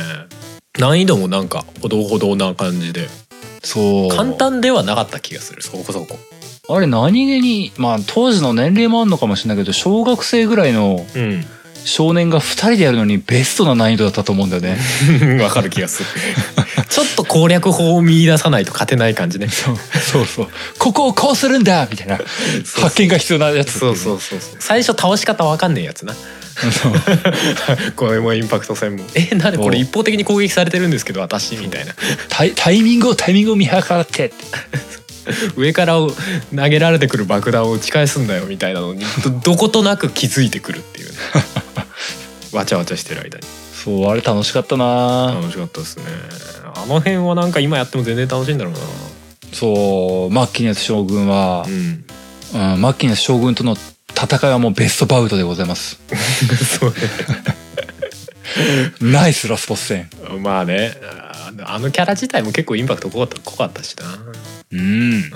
難易度もなんかほどほどな感じで。そう。簡単ではなかった気がするそこそこ。あれ何気にまあ当時の年齢もあんのかもしれないけど小学生ぐらいのうん少年が2人でやるのにベストな難易度だったと思うんだよね。わかる気がする。ちょっと攻略法を見出さないと勝てない感じね。そうそうそう。ここをこうするんだみたいな。そう発見が必要なやつそうそうそうそう。最初倒し方わかんねえやつな。そう。これもインパクト戦も。えなんでこれ一方的に攻撃されてるんですけど私みたいな。タイタイミングをタイミングを見計らってって。上から投げられてくる爆弾を打ち返すんだよみたいなのにどどことなく気づいてくるっていうねわちゃわちゃしてる間に。そうあれ楽しかったな。楽しかったですね。あの辺はなんか今やっても全然楽しいんだろうな。そうマッキネス将軍はう、ん。うん、マッキネス将軍との戦いはもうベストバウトでございます。そう ナイスラスボス戦。ねまあねあのキャラ自体も結構インパクト濃かった濃かったしな。うん。うん。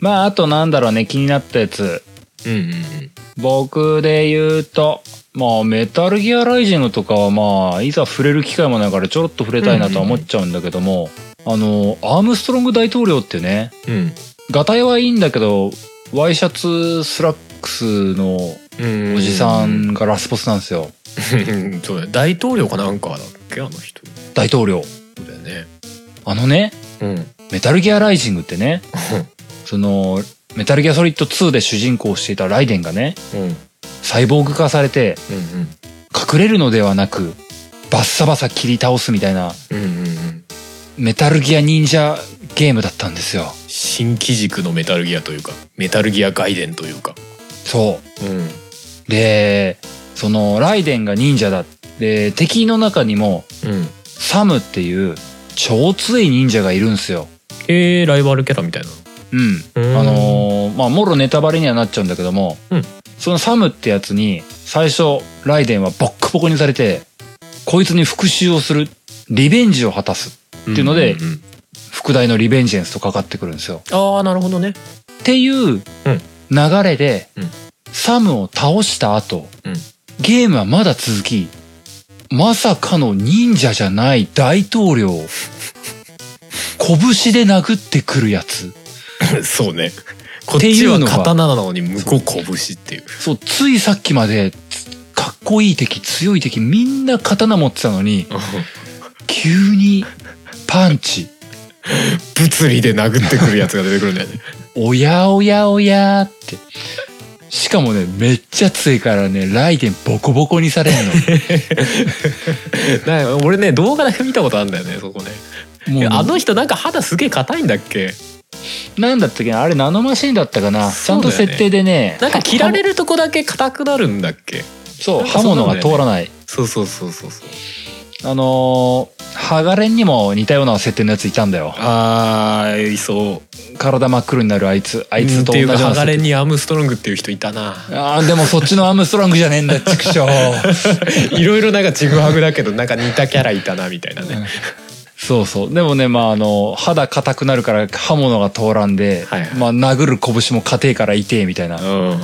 まああとなんだろうね気になったやつ。うんうん僕で言うとまあメタルギアライジングとかはまあいざ触れる機会もないからちょろっと触れたいなとは思っちゃうんだけども、あのアームストロング大統領ってねうん。ガタイはいいんだけどワイシャツスラックスのうんおじさんがラスボスなんですよ。うん。そうだね大統領かなんかだっけあの人。大統領。そうだよね。あのねうん。メタルギアライジングってねそのメタルギアソリッド2で主人公をしていたライデンがねうん。うんサイボーグ化されてうん隠れるのではなくバッサバサ切り倒すみたいなうんうんうん。メタルギア忍者ゲームだったんですよ。新機軸のメタルギアというかメタルギア外伝というか。そう。ん。うでそのライデンが忍者だ。で敵の中にもうん。サムっていう超強い忍者がいるんすよ。へえライバルキャラみたいなうん。うん。あのーまあもろネタバレにはなっちゃうんだけども、うん。そのサムってやつに最初ライデンはボッコボコにされてこいつに復讐をするリベンジを果たすていうのでんん副題のリベンジェンスとかかってくるんですよ。ああなるほどね。っていう流れで、うん。サムを倒した後、うん。ゲームはまだ続きまさかの忍者じゃない大統領を拳で殴ってくるやつ そうね。こっちはいうのが刀なのに向こう拳っていう。そうついさっきまでつかっこいい敵強い敵みんな刀持ってたのに急にパンチ。物理で殴ってくるやつが出てくるんだよね。おやおやおやって。しかもねめっちゃ強いからねライデンボコボコにされんの。俺ね動画だけ見たことあるんだよねそこね。もうあの人なんか肌すげえ硬いんだっけなんだったっけな？あれナノマシンだったかな、ちゃんと設定でね。なんか切られるるとこだけ硬くなるんだっけ？そう刃物が通らない。そうそうそうそうそう。あのーハガレンにも似たような設定のやついたんだよ。あーいそう。体真っ黒になるあいつあいつとっていうか同じようハガレンにアームストロングっていう人いたな。あーでもそっちのアームストロングじゃねえんだ畜生。いろいろなんかちぐはぐだけどなんか似たキャラいたなみたいなねそうそう。でもねまああの肌硬くなるから刃物が通らんで、はいはい。まあ殴る拳も硬いから痛えみたいな。うん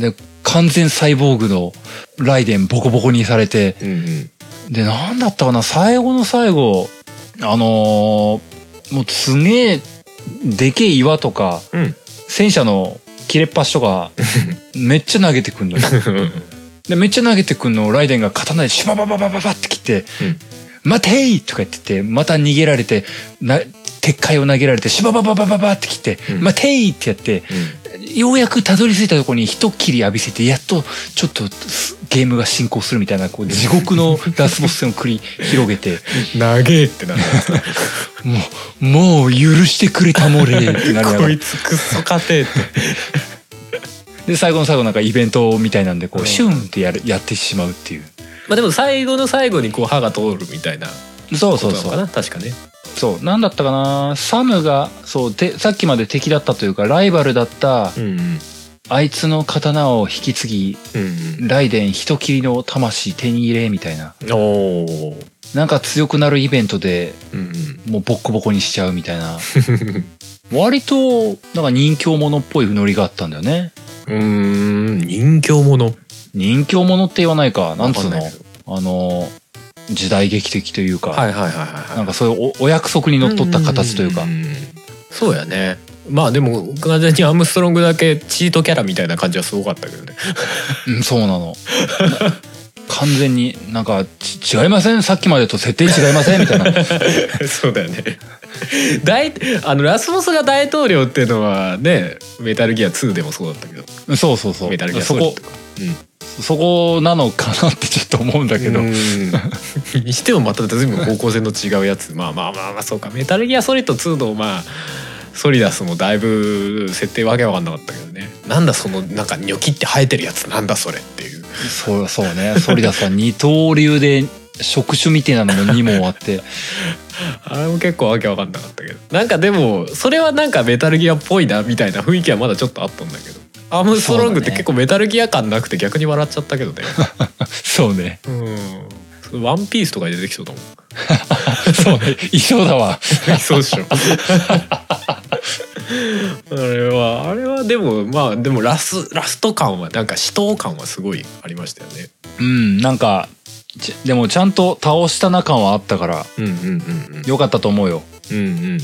で完全サイボーグのライデンボコボコにされてうんうん。でなんだったかな最後の最後あのーもうすげえでけえ岩とかうん。戦車の切れっ端とか めっちゃ投げてくんのよ。でめっちゃ投げてくんのをライデンが刀でシュババババババって切ってうん「待てい!」とか言っててまた逃げられてな鉄塊を投げられてシュババババババって切って「うん待てい!」ってやってようやくたどり着いたところに一切り浴びせてやっとちょっとゲームが進行するみたいなこう地獄のラスボス戦を繰り広げて長えってなるもうもう許してくれたもれってなりながらこいつくっそ勝てってで最後の最後なんかイベントみたいなんでこうシュンってやるやってしまうっていうまあでも最後の最後にこう歯が通るみたいなそうそうそう。な確かね。そう。なんだったかな？サムがそうてさっきまで敵だったというかライバルだったうんうん。あいつの刀を引き継ぎうんライデン人斬りの魂手に入れみたいな。うんおおなんか強くなるイベントでうんもうボッコボコにしちゃうみたいな。割となんか人形者っぽいノリがあったんだよね。うん人形者人形者って言わないか。なんつうのあの時代劇的というか、はいはいはいはい。なんかそういうおお約束にのっとった形というか、んんん。そうやね。まあでも完全にアームストロングだけチートキャラみたいな感じはすごかったけどね。うん、そうなの。完全になんかち違いません？さっきまでと設定違いません？みたいな。そうだよね。大あのラスボスが大統領っていうのはねメタルギア2でもそうだったけど。そうそうそう。メタルギアそこソリッドとか。そこなのかなってちょっと思うんだけど。うん。にしてもまた随分方向性の違うやつ。まあまあまあまあそうか。メタルギアソリッド2のまあソリダスもだいぶ設定わけわかんなかったけどね。なんだそのなんかニョキって生えてるやつなんだそれっていうそうそうね。ソリダスは二刀流で触手みたいなのも2問あって。あれも結構わけわかんなかったけどなんかでもそれはなんかメタルギアっぽいなみたいな雰囲気はまだちょっとあったんだけどアームストロングって結構メタルギア感なくて逆に笑っちゃったけどね そうね。うんワンピースとかに出てきそうだもん そうね。衣装だわ。そうでしょ あれはあれはでもまあでもラスラスト感はなんか死闘感はすごいありましたよね。うん、なんか、ちでもちゃんと倒したな感はあったから、うんうんうんうん。よかったと思うよ。うんうん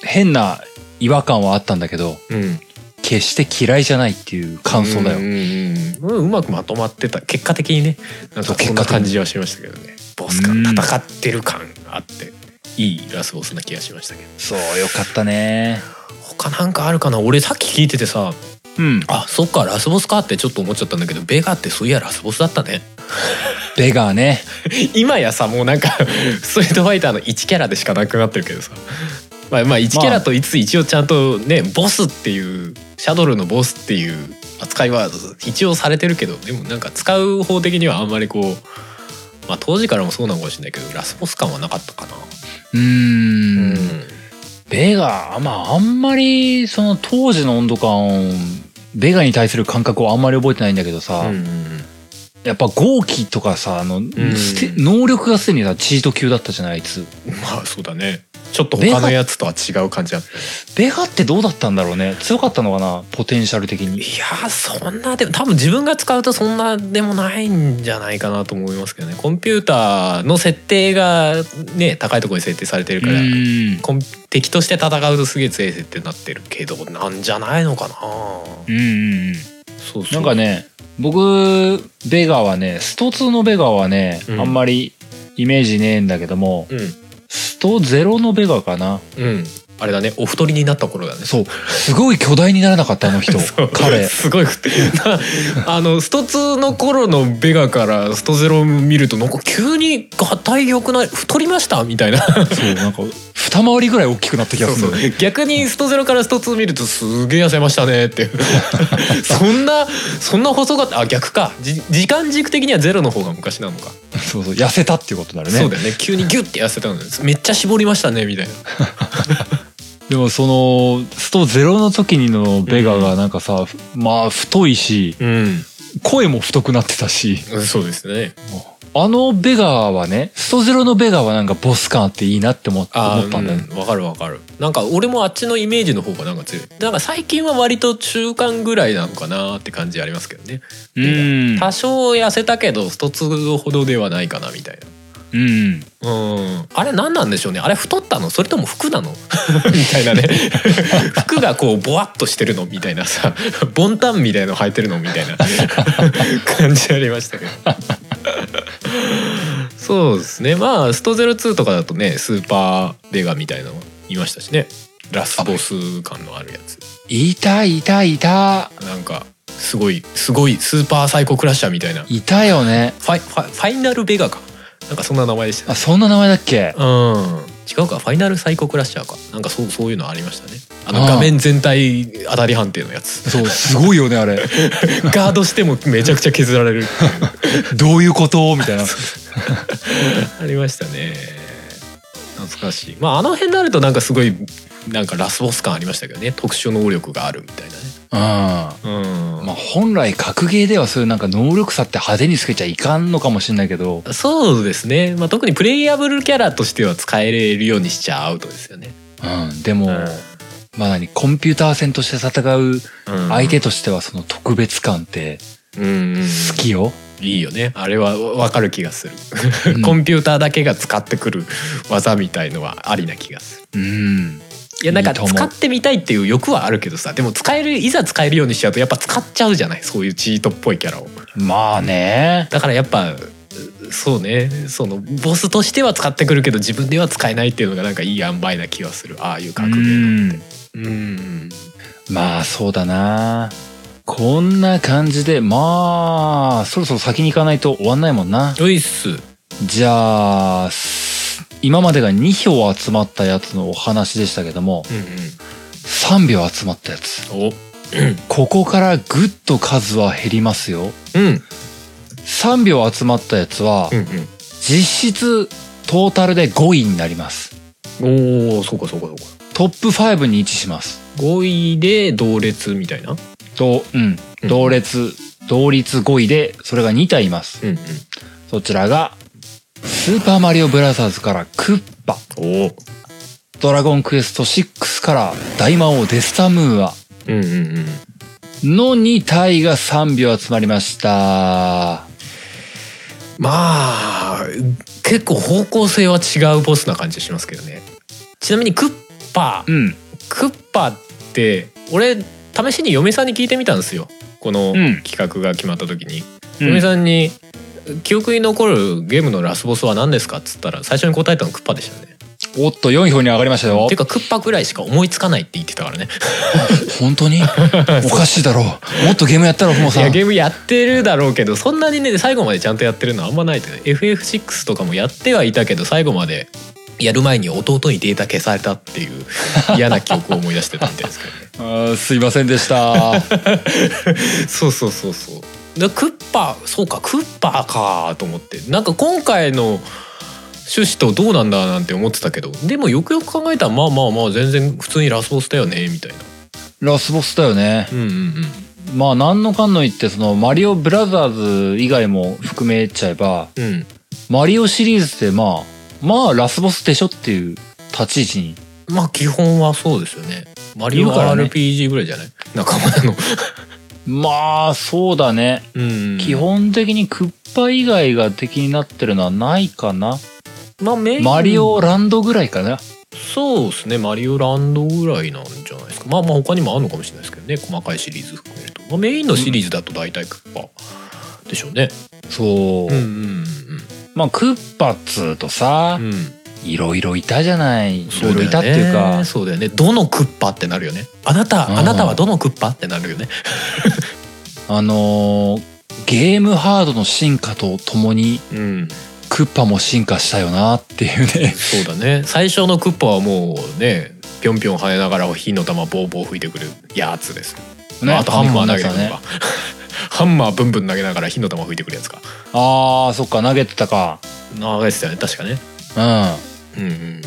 変な違和感はあったんだけど、うん。うん決して嫌いじゃないっていう感想だよ。うんうんうんうまくまとまってた。結果的にねなんかそんな感じはしましたけどね。ボス感うん戦ってる感あっていいラスボスな気がしましたけどそう、よかったね。他なんかあるかな？俺さっき聞いててさうん。あそっかラスボスかってちょっと思っちゃったんだけどベガってそういやラスボスだったねベガーね。今やさもうなんかストリートファイターの1キャラでしかなくなってるけどさまあまあ1キャラといつ一応ちゃんとねボスっていうシャドルのボスっていう扱いは一応されてるけどでもなんか使う方的にはあんまりこうまあ当時からもそうなのかもしれないけどラスボス感はなかったかな。うーん。ベガ、まああんまりその当時の温度感、ベガに対する感覚をあんまり覚えてないんだけどさ、うんうんやっぱ豪気とかさ、あの、すて能力がすでにさ、チート級だったじゃない、あいつ。まあそうだね。ちょっと他のやつとは違う感じだった。ベガってどうだったんだろうね。強かったのかなポテンシャル的に。いやーそんなでも多分自分が使うとそんなでもないんじゃないかなと思いますけどね。コンピューターの設定がね高いところに設定されてるうから、敵として戦うとすげえ強い設定になってるけどなんじゃないのかな。うんうんうん。そうそう。なんかね、僕、ベガはね、スト2のベガはね、うん。あんまりイメージねえんだけども、うん。スト0のベガかな。うんあれだねお太りになった頃だね。そう。すごい巨大にならなかった、あの人。彼。すごいあのスト2の頃のベガからストゼロ見るとなんか急に合体良くない？太りました？みたいな。そう、なんか、二回りぐらい大きくなった気がするね。逆にストゼロからスト2見るとすげえ痩せましたね。って。そんなそんな細かった？あ逆か。じ時間軸的にはゼロの方が昔なのか、そうそう、痩せたっていうことになるね。そうだよね。急にギュッて痩せたのですめっちゃ絞りましたねみたいな でもその、スト0の時にのベガがなんかさ、まあ太いし、うん。声も太くなってたし、そうですね。あのベガはね、ストゼロのベガはなんかボス感あっていいなって思ったんだよね。うん。わかるわかる。なんか俺もあっちのイメージの方がなんか強い。なんか最近は割と中間ぐらいなのかなって感じありますけどね。うん。多少痩せたけどスト2ほどではないかなみたいなうん。うん。あれ何なんでしょうね。あれ太ったの？それとも服なの？みたいなね。服がこうボワッとしてるの？みたいなさ。ボンタンみたいの履いてるの？みたいな。感じありましたけど。そうですね。まあスト02とかだとねスーパーベガみたいなのいましたしね。ラスボス感のあるやつ。いたいたいた。なんかすごいすごいスーパーサイコクラッシャーみたいな。フいたよね。ファイファイナルベガかなんかそんな名前でしたね。あそんな名前だっけ？うん。違うか。ファイナルサイコクラッシャーか。なんかそうそういうのありましたね。あの画面全体当たり判定のやつ。そうすごいよねあれ。ガードしてもめちゃくちゃ削られる どういうこと？みたいな。ありましたね。懐かしい。まああの辺になるとなんかすごいなんかラスボス感ありましたけどね。特殊能力があるみたいうんなねうん。まあ本来格ゲーではそういうなんか能力差って派手につけちゃいかんのかもしれないけど。そうですね、まあ、特にプレイヤブルキャラとしては使えれるようにしちゃアウトですよね。うん。でも、まあ何コンピューター戦として戦う相手としてはその特別感ってうん、うん。好きよ、いいよね。あれはわかる気がする、うん。コンピューターだけが使ってくる技みたいのはありな気がする。うんいやなんか使ってみたいっていう欲はあるけどさでも使えるいざ使えるようにしちゃうとやっぱ使っちゃうじゃない？そういうチートっぽいキャラを。まあね。だからやっぱそうね。そのボスとしては使ってくるけど自分では使えないっていうのがなんかいい塩梅な気がする。ああいう格ゲーのって。うん。まあそうだな。こんな感じでまあそろそろ先に行かないと終わんないもんな。よいっす。じゃあす今までが2票集まったやつのお話でしたけどもうん3票集まったやつ。ここからぐっと数は減りますよ。うん。3票集まったやつはうん実質トータルで5位になります。うんおおそうかそうかそうか。トップ5に位置します。5位で同列みたいな？とうん。うん。同列同率5位でそれが2体います。うんうん。そちらがスーパーマリオブラザーズからクッパ。おおドラゴンクエスト6から大魔王デスタムーア。うんうんうんの2体が3秒集まりました。まあ結構方向性は違うボスな感じしますけどね。ちなみにクッパ。うん。クッパって俺試しに嫁さんに聞いてみたんですよ。このうん。企画が決まった時に、うん。嫁さんに「記憶に残るゲームのラスボスは何ですか?」っつったら最初に答えたのクッパでしたね。おっと4票に上がりましたよ。ていうかクッパぐらいしか思いつかないって言ってたからね。本当に？おかしいだろ。うもっとゲームやったろもういさやゲームやってるだろうけどそんなにね最後までちゃんとやってるのはあんまないとね。FF6 とかもやってはいたけど最後までやる前に弟にデータ消されたっていう嫌な記憶を思い出してたみたいですけどね。あーすいませんでした。そうそうそうそうでクッパそうかクッパかと思ってなんか今回の趣旨とどうなんだなんて思ってたけどでもよくよく考えたらまあまあまあ全然普通にラスボスだよねみたいな。ラスボスだよね。うんうんうん。まあ何のかんの言ってそのマリオブラザーズ以外も含めちゃえばうん。マリオシリーズってまあまあラスボスでしょっていう立ち位置に。まあ基本はそうですよね。マリオ RPG ぐらいじゃない？仲間のまあそうだね、うん。基本的にクッパ以外が敵になってるのはないかな、まあメイン。マリオランドぐらいかな。そうですね。マリオランドぐらいなんじゃないですか。まあまあ他にもあるのかもしれないですけどね。細かいシリーズ含めると、まあ、メインのシリーズだと大体クッパでしょうね。そう、うんうんまあクッパっつうとさ、うんうんいろいろいたじゃない。いろいろいたっていうか。そうだよね。どのクッパってなるよね。あなたうん。あなたはどのクッパってなるよね。あのーゲームハードの進化とともにうん。クッパも進化したよなっていうね。そうだね。最初のクッパはもうねぴょんぴょん跳ねながら火の玉ボーボー吹いてくるやつです、ねあとハンマー投げファミコンのやつるのか、ハンマーブンブン投げながら火の玉吹いてくるやつか。あーそっか。投げてたか。長いですよね。確かね。ううんうんうん。ん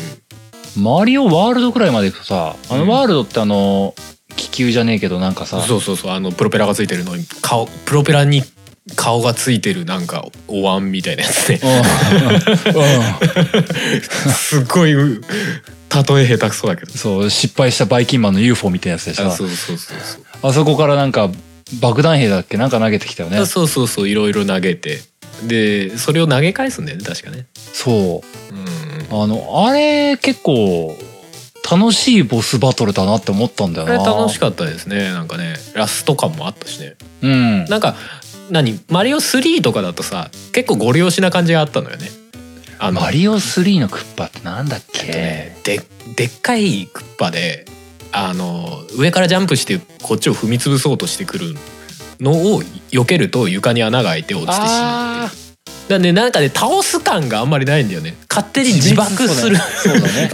マリオワールドくらいまで行くとさあうん。のワールドってあの気球じゃねえけどなんかさ。そうそうそうあのプロペラがついてるのに顔プロペラに顔がついてるなんかお椀みたいなやつね。うん。うん。すごい例え下手くそだけど。そう失敗したバイキンマンの UFO みたいなやつでさ。あそうそうそうそうあそこからなんか爆弾兵だっけなんか投げてきたよね。あそうそうそういろいろ投げて。でそれを投げ返すんだよね確かね。そう。うんあのあれ結構楽しいボスバトルだなって思ったんだよあれな楽しかったですね。なんかねラスト感もあったしね。うん。なんか何？マリオ3とかだとさ結構ご利用しな感じがあったのよね。あのマリオ3のクッパってなんだっえっとけ、ねででっかいクッパであの上からジャンプしてこっちを踏み潰そうとしてくるのを避けると床に穴が開いて落ちて死ぬあなんでなんかね倒す感があんまりないんだよね。勝手に自爆する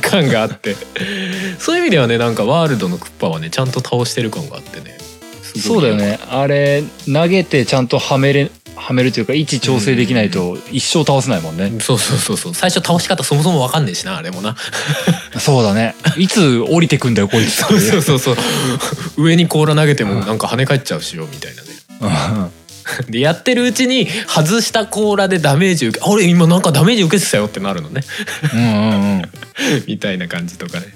感があって。そういう意味ではねなんかワールドのクッパはねちゃんと倒してる感があってね。そうだよね。あれ投げてちゃんとはめれはめるというか位置調整できないと一生倒せないもんね、そうそうそうそう。最初倒し方そもそもわかんねえしなあれもな。そうだね。いつ降りてくんだよこいつ そうそうそうそう。上に甲羅投げてもなんか跳ね返っちゃうしよみたいなね。うん でやってるうちに外した甲羅でダメージ受けあ俺今なんかダメージ受けてたよってなるのね。うんうんうん。みたいな感じとかね。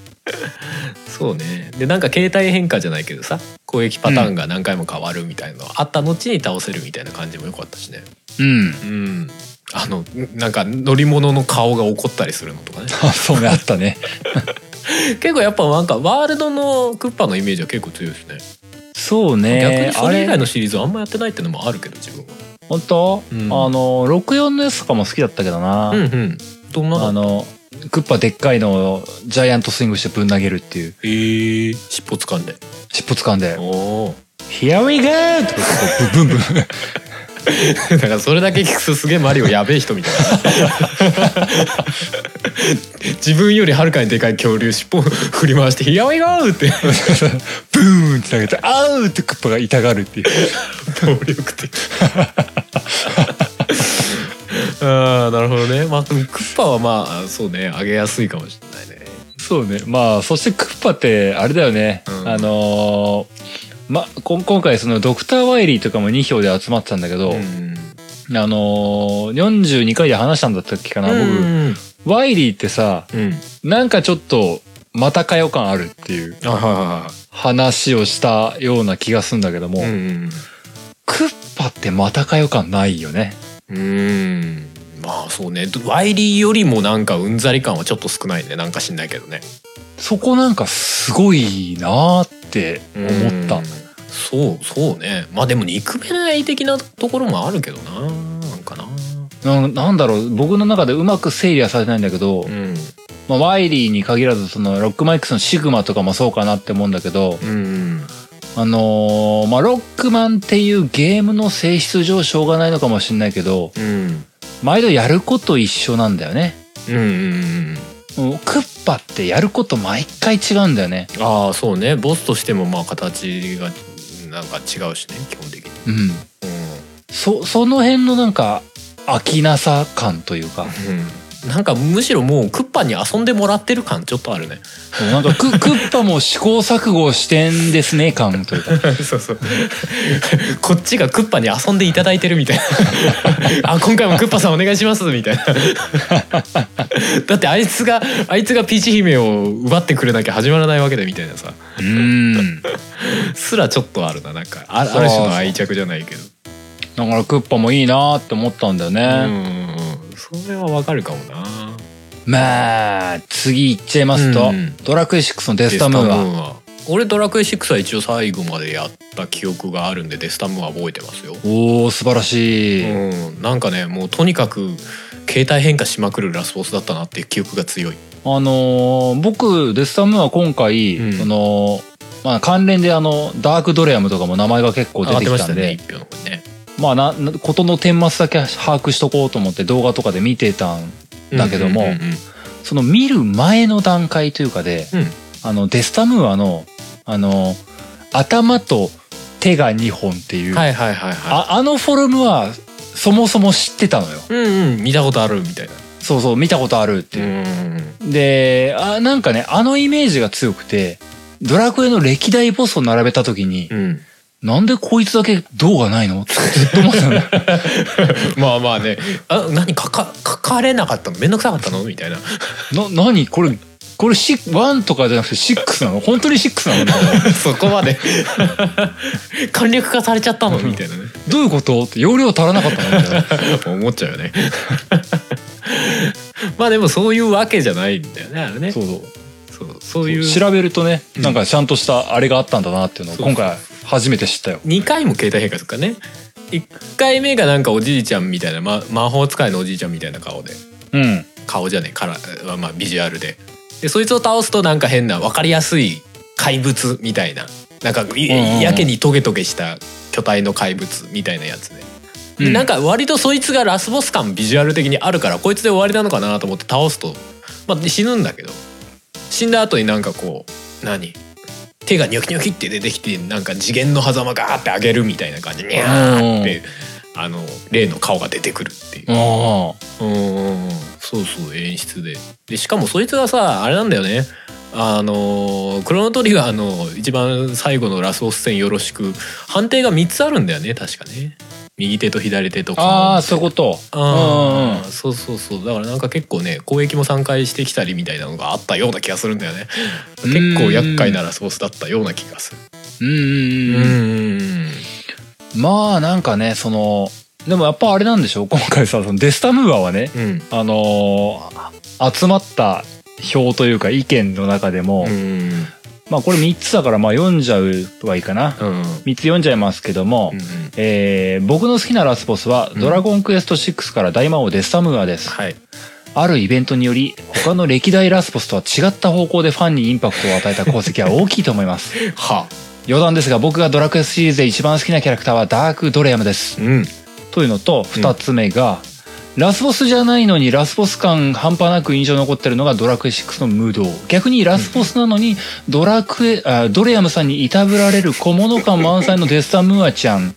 そうね。でなんか形態変化じゃないけどさ攻撃パターンが何回も変わるみたいなのあった後に倒せるみたいな感じも良かったしね。うん。うん。あのなんか乗り物の顔が怒ったりするのとかね。あ そうねあったね。結構やっぱなんかワールドのクッパのイメージは結構強いですねそうね。逆にそあれれ以外のシリーズはあんまやってないっていうのもあるけど自分は。本当、うん。あの64のやつとかも好きだったけどな、うんうん。どんなの？あのクッパでっかいのをジャイアントスイングしてぶん投げるっていう。え。ー、尻尾掴んで。尻尾掴んで。おお「Here we go!」とかブンブン だからそれだけ聞くとすげえマリオやべえ人みたいな。自分よりはるかにでかい恐竜尻尾振り回して「Here we go!」って。ブーンって投げて「あう!」ってクッパが痛がるっていう。暴力的。ああなるほどね。まあクッパはまあそうね。上げやすいかもしれないね。そうね。まあそしてクッパってあれだよね、うん。あのーま今回そのドクター・ワイリーとかも2票で集まってたんだけど、うんあのー、42回で話したんだったっけかな、うん僕ワイリーってさうん。なんかちょっとまたかよ感あるっていう話をしたような気がするんだけども、うんクッパってまたかよ感ないよね。うん。まあそうね。ワイリーよりもなんかうんざり感はちょっと少ないね。なんか知んないけどね。そこなんかすごいなーって思った。うんそうそうね。まあでも憎めない的なところもあるけどななんかな。ななんだろう。僕の中でうまく整理はされてないんだけど、うん。まあ、ワイリーに限らずそのロックマイクスのシグマとかもそうかなって思うんだけど、うんあのーまあ、ロックマンっていうゲームの性質上しょうがないのかもしれないけどうん。毎度やること一緒なんだよね。うんうんうんクッパってやること毎回違うんだよね。ああそうね。ボスとしてもまあ形がなんか違うしね基本的に。うん。そその辺のなんか飽きなさ感というか。うん、うん、なんかむしろもうクッパに遊んでもらってる感ちょっとあるね。なんかククッパも試行錯誤してんですね感というか。そうそう。こっちがクッパに遊んでいただいてるみたいな。あ今回もクッパさんお願いしますみたいな。だってあいつがあいつがピーチ姫を奪ってくれなきゃ始まらないわけでみたいなさ。うん。すらちょっとあるななんか。あある種の愛着じゃないけど。だからクッパもいいなって思ったんだようんね、うんうんそれはわかるかもな。まあ次いっちゃいますと、うん。ドラクエ6のデスタムーンはは俺ドラクエ6は一応最後までやった記憶があるんでデスタムーンは覚えてますよ。おー素晴らしい、うん、なんかねもうとにかく携帯変化しまくるラスボスだったなっていう記憶が強い。あのー僕デスタムーンは今回、うん。そのまあ関連であのダークドレアムとかも名前が結構出てきたんで。ね一票の方にね。まあなな事の顛末だけ把握しとこうと思って動画とかで見てたんだけども、その見る前の段階というかで、うんあのデスタムーンはあのあの頭と手が2本っていう、はいはいはいはああのフォルムはそもそも知ってたのよ。い。うんうん見たことあるみたいな。そうそう見たことあるっていう。んであなんかねあのイメージが強くてドラクエの歴代ボスを並べた時に、うん。なんでこいつだけ銅がないの？ってずっと思ってた まあまあね。あ何書か書かれなかったの？めんどくさかったの？みたいな。な何？これこれシ1とかじゃなくて6なの？本当に6なの？みたいな。そこまで。簡略化されちゃったの？みたいなね。どういうこと？って容量足らなかったの？みたいな。思っちゃうよね。まあでもそういうわけじゃないんだよねあれね。そうそうそうそういう。調べるとねうん。なんかちゃんとしたあれがあったんだなっていうのを今回初めて知ったよ。2回も携帯変化するからね。1回目がなんかおじいちゃんみたいな、ま、魔法使いのおじいちゃんみたいな顔で。うん。顔じゃねえからまあビジュアルで。でそいつを倒すとなんか変な分かりやすい怪物みたいな。なんかいうんうんうん。やけにトゲトゲした巨体の怪物みたいなやつで。でうん。なんか割とそいつがラスボス感ビジュアル的にあるからこいつで終わりなのかなと思って倒すと、まあ、死ぬんだけど死んだ後になんかこう何？手がニョキニョキって出てきてなんか次元の狭間ガーって上げるみたいな感じにニャーってあの例の顔が出てくるっていう。あうんそうそう演出で。でしかもそいつがさあれなんだよね。あのクロノトリガーの一番最後のラスボス戦よろしく判定が3つあるんだよね確かね右手と左手とあああそういうこと。ああそうそうそう。だからなんか結構ね攻撃も3回してきたりみたいなのがあったような気がするんだよね。うん。結構厄介なラスボスだったような気がする。うんうんうん。うんんまあなんかねそのでもやっぱあれなんでしょう今回さそのデスタムーアはねうん。あのー集まった票というか意見の中でも、うんまあこれ3つだからまあ読んじゃうはいいかな、うん。3つ読んじゃいますけども、うんえー僕の好きなラスボスは「うん。ドラゴンクエスト6」から大魔王デスタムーアです、はい。あるイベントにより他の歴代ラスボスとは違った方向でファンにインパクトを与えた功績は大きいと思います。は。余談ですが僕がドラクエシリーズで一番好きなキャラクターはダークドレアムです。うん。というのと2つ目が、ラスボスじゃないのにラスボス感半端なく印象に残ってるのがドラクエ6のムドー。逆にラスボスなのにドラクエあドレアムさんにいたぶられる小物感満載のデスタムーアちゃん。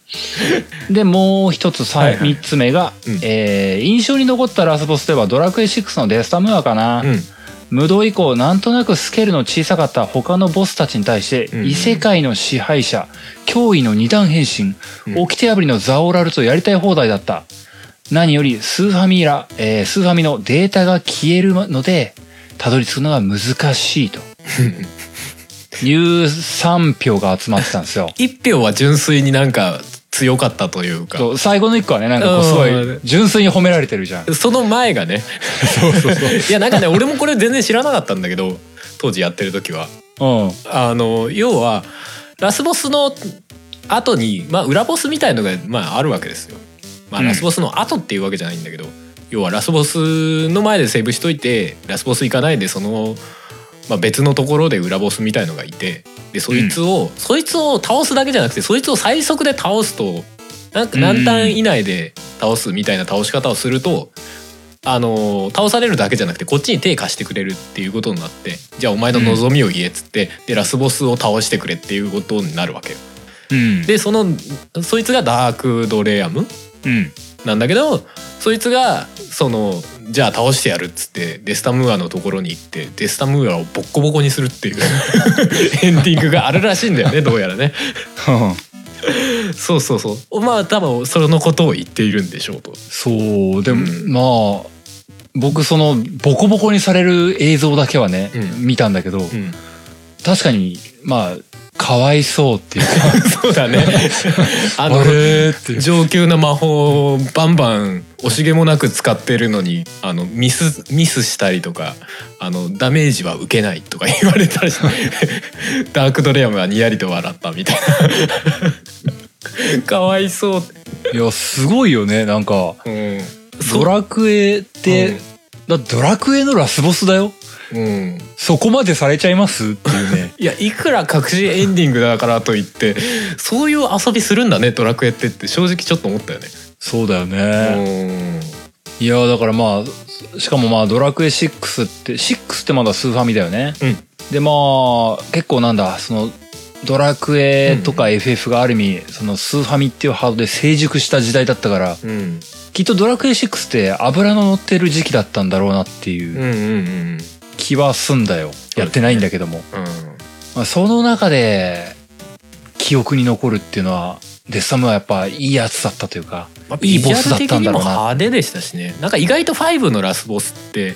でもう一つさ、はいはい。3つ目が、うん。えー印象に残ったラスボスではドラクエ6のデスタムーアかな、うん。無道以降なんとなくスケールの小さかった他のボスたちに対して、うん。異世界の支配者脅威の二段変身、うん。掟破りのザオラルとやりたい放題だった何よりスーファミラ、えースーファミのデータが消えるのでたどり着くのが難しいと。いう3票が集まってたんですよ。一票は純粋になんか強かったというか。最後の1個はねなんかこうすごうんい純粋に褒められてるじゃん。その前がね。そうそうそう。いやなんかね俺もこれ全然知らなかったんだけど当時やってる時は。うん。あの要はラスボスの後にまあ裏ボスみたいのがまああるわけですよ。まあうんラスボスの後っていうわけじゃないんだけど、要はラスボスの前でセーブしといてラスボス行かないでその、まあ、別のところで裏ボスみたいのがいてでそいつを、そいつを倒すだけじゃなくてそいつを最速で倒すとなんか何ターン以内で倒すみたいな倒し方をすると。あの倒されるだけじゃなくてこっちに手貸してくれるっていうことになってじゃあお前の望みを言えっつって、でラスボスを倒してくれっていうことになるわけよ。うんでそのそいつがダークドレアムうん。なんだけどそいつがそのじゃあ倒してやるっつってデスタムーアのところに行ってデスタムーアをボッコボコにするっていう エンディングがあるらしいんだよねどうやらね。そうそうそう。まあ多分そのことを言っているんでしょうと。そうでも、うん。まあ僕そのボコボコにされる映像だけはね、うん。見たんだけど、うん、確かにまあかわいそうっていうか。そうだね。あのあれーっていう。上級な魔法をバンバン惜しげもなく使ってるのにあのミスミスしたりとかあのダメージは受けないとか言われたりして ダークドレアムはにやりと笑ったみたいな。かわいそう、いやすごいよねなんか。うん、ドラクエって、だってドラクエのラスボスだようん、そこまでされちゃいます？っていうね。いやいくら隠しエンディングだからといってそういう遊びするんだねドラクエってって正直ちょっと思ったよね。そうだようね、ん。いやだからまあしかもまあドラクエ6って6ってまだスーファミだよね、うん。でまあ結構なんだそのドラクエとか FF がある意味そのスーファミっていうハードで成熟した時代だったからうん。きっとドラクエ6って油の乗ってる時期だったんだろうなっていう。んううんうん気はすんだよ、やってないんだけども、うん。まあ、その中で記憶に残るっていうのはデスタムはやっぱいいやつだったというかまあ、いいボスだったんだろうな。派手でしたしね。なんか意外と5のラスボスって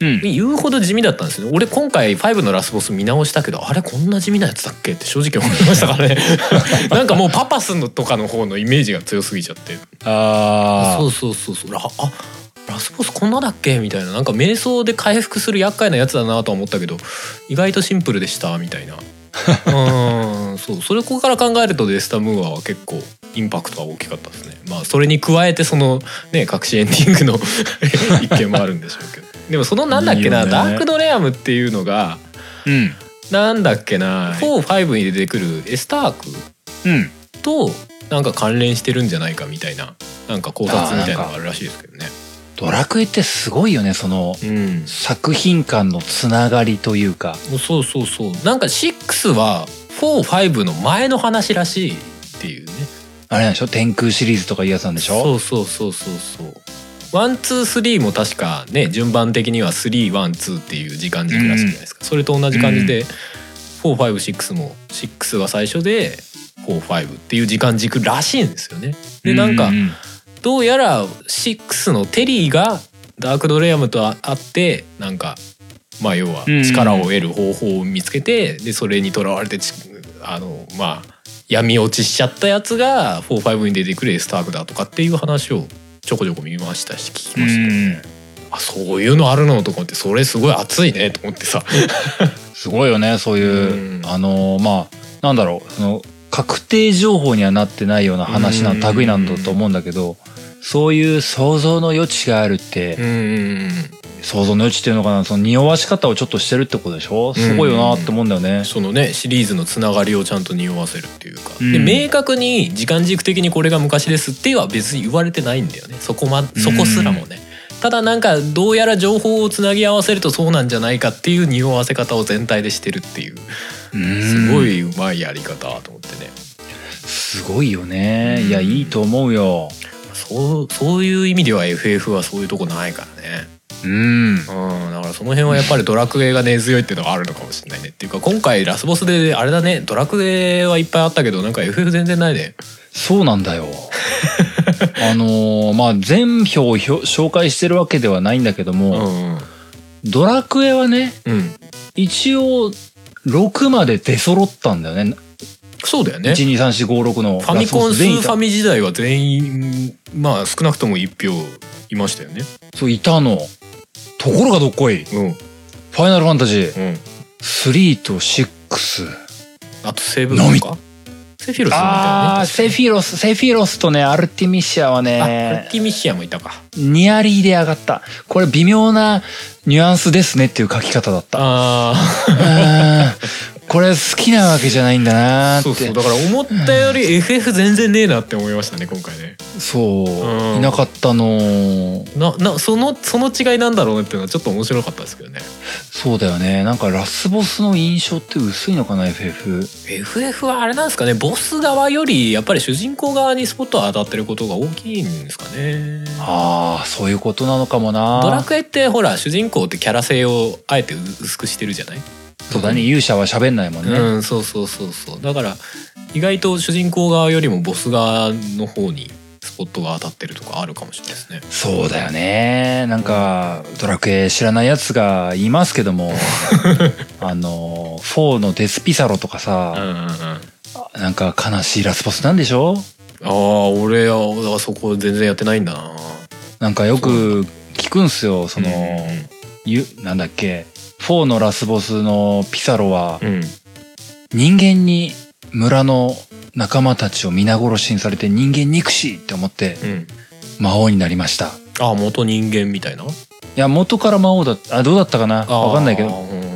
うん。言うほど地味だったんですよね。俺今回5のラスボス見直したけどあれこんな地味なやつだっけ？って正直思いましたからね。なんかもうパパスのとかの方のイメージが強すぎちゃって。あそうそうそうそう。ああラスボスこんなだっけ？みたいな。なんか瞑想で回復する厄介なやつだなとは思ったけど意外とシンプルでしたみたいな。うん。そう。それここから考えるとデスタムーアは結構インパクトは大きかったですね。まあそれに加えてそのね隠しエンディングの 一件もあるんでしょうけど。でもそのなんだっけなね。ダークドレアムっていうのがうん。なんだっけな45に出てくるエスタークうん。となんか関連してるんじゃないかみたいななんか考察みたいなのがあるらしいですけどね。ドラクエってすごいよねそのうん、作品間のつながりというか。そうそうそう。なんか6は45の前の話らしいっていうね。あれなんでしょ？天空シリーズとかいうやつなんでしょ？そうそうそうそうそう。 one two three も確かね順番的には312っていう時間軸らしいじゃないですか、それと同じ感じで、456も6が最初で45っていう時間軸らしいんですよね。でなんか、ううどうやら6のテリーがダークドレアムと会ってなんかまあ要はうん力を得る方法を見つけてでそれにとらわれてちあのまあ闇落ちしちゃったやつが45に出てくるエスタークだとかっていう話をちょこちょこ見ましたし聞きましたね。あそういうのあるのとかってそれすごい熱いねと思ってさ。すごいよねそういう、うんあのまあなんだろうその確定情報にはなってないような話なうん類なんだと思うんだけどそういう想像の余地があるって、うんうんうん。想像の余地っていうのかなその匂わし方をちょっとしてるってことでしょ？すごいよなって思うんだよね。そのねシリーズのつながりをちゃんと匂わせるっていうか、うん。で明確に時間軸的にこれが昔ですっては別に言われてないんだよね。そこまそこすらもね、ただなんかどうやら情報をつなぎ合わせるとそうなんじゃないかっていう匂わせ方を全体でしてるっていう。うん。すごいうまいやり方と思ってね。すごいよね。うん。いやいいと思うよ。そうそういう意味では FF はそういうとこないからね。うん。うん、だからその辺はやっぱりドラクエが根強いっていうのがあるのかもしれないね。っていうか今回ラスボスであれだね。ドラクエはいっぱいあったけどなんか FF 全然ないね。そうなんだよ。あのーまあ全票を紹介してるわけではないんだけどうも、んうん。ドラクエはねうん。一応6まで出揃ったんだよね。そうだよね。123456のファミコンスーファミ時代は全員まあ少なくとも1票いましたよね。そういたの。ところがどっこい。フうん。ァイナルファンタジー。うん。3と6。あとセーブロスか？セフィロスみたいなね。あーセフィロスセフィロスとねアルティミシアはあアルねティミシアもいたか。ニアリーで上がった。これ微妙なニュアンスですねっていう書き方だった。あうんこれ好きなわけじゃないんだなーって。あそうそう。だから思ったより FF 全然ねえなって思いましたね今回ね。そう。うん。いなかったのー。ななそのその違いなんだろうねっていうのはちょっと面白かったですけどね。そうだよね。なんかラスボスの印象って薄いのかな FF FF はあれなんですかね。ボス側よりやっぱり主人公側にスポットが当たってることが大きいんですかね。ああそういうことなのかもな。ドラクエってほら主人公ってキャラ性をあえて薄くしてるじゃない？そうだね。勇者は喋んないもんね、うんそうそうそう。そうだから意外と主人公側よりもボス側の方にスポットが当たってるとかあるかもしれないですね。そうだよね。なんかドラクエ知らないやつがいますけども あの4のデスピサロとかうんさ、うんうん。なんか悲しいラスボスなんでしょ？ああ俺はそこ全然やってないんだな。なんかよく聞くんすよ。その、うん。ゆなんだっけ？4のラスボスのピサロはうん。人間に村の仲間たちを皆殺しにされて人間憎しいって思ってうん。魔王になりました。いあ元人間みたいな？や元から魔王だあどうだったかな？わかんないけど。うん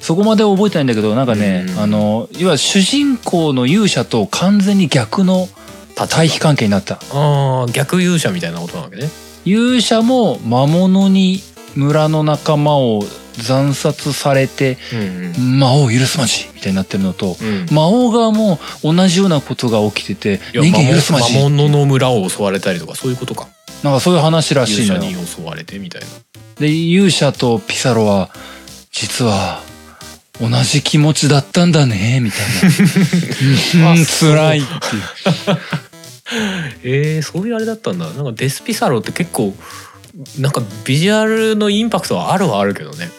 そこまで覚えてないんだけどなんかね、うん。あのいわゆる主人公の勇者と完全に逆の対比関係になった。ああ逆勇者みたいなことなわけね。勇者も魔物に村の仲間を惨殺されてうん魔王を許すまじみたいになってるのとうん。うん魔王側も同じようなことが起きてて人間許すまじ。魔物の村を襲われたりとかそういうことか。なんかそういう話らしい勇のよ。者に襲われてみたいな。で勇者とピサロは実は同じ気持ちだったんだねみたいな。うん辛いっていう。えー、そういうあれだったんだ。なんかデスピサロって結構なんかビジュアルのインパクトはあるはあるけどね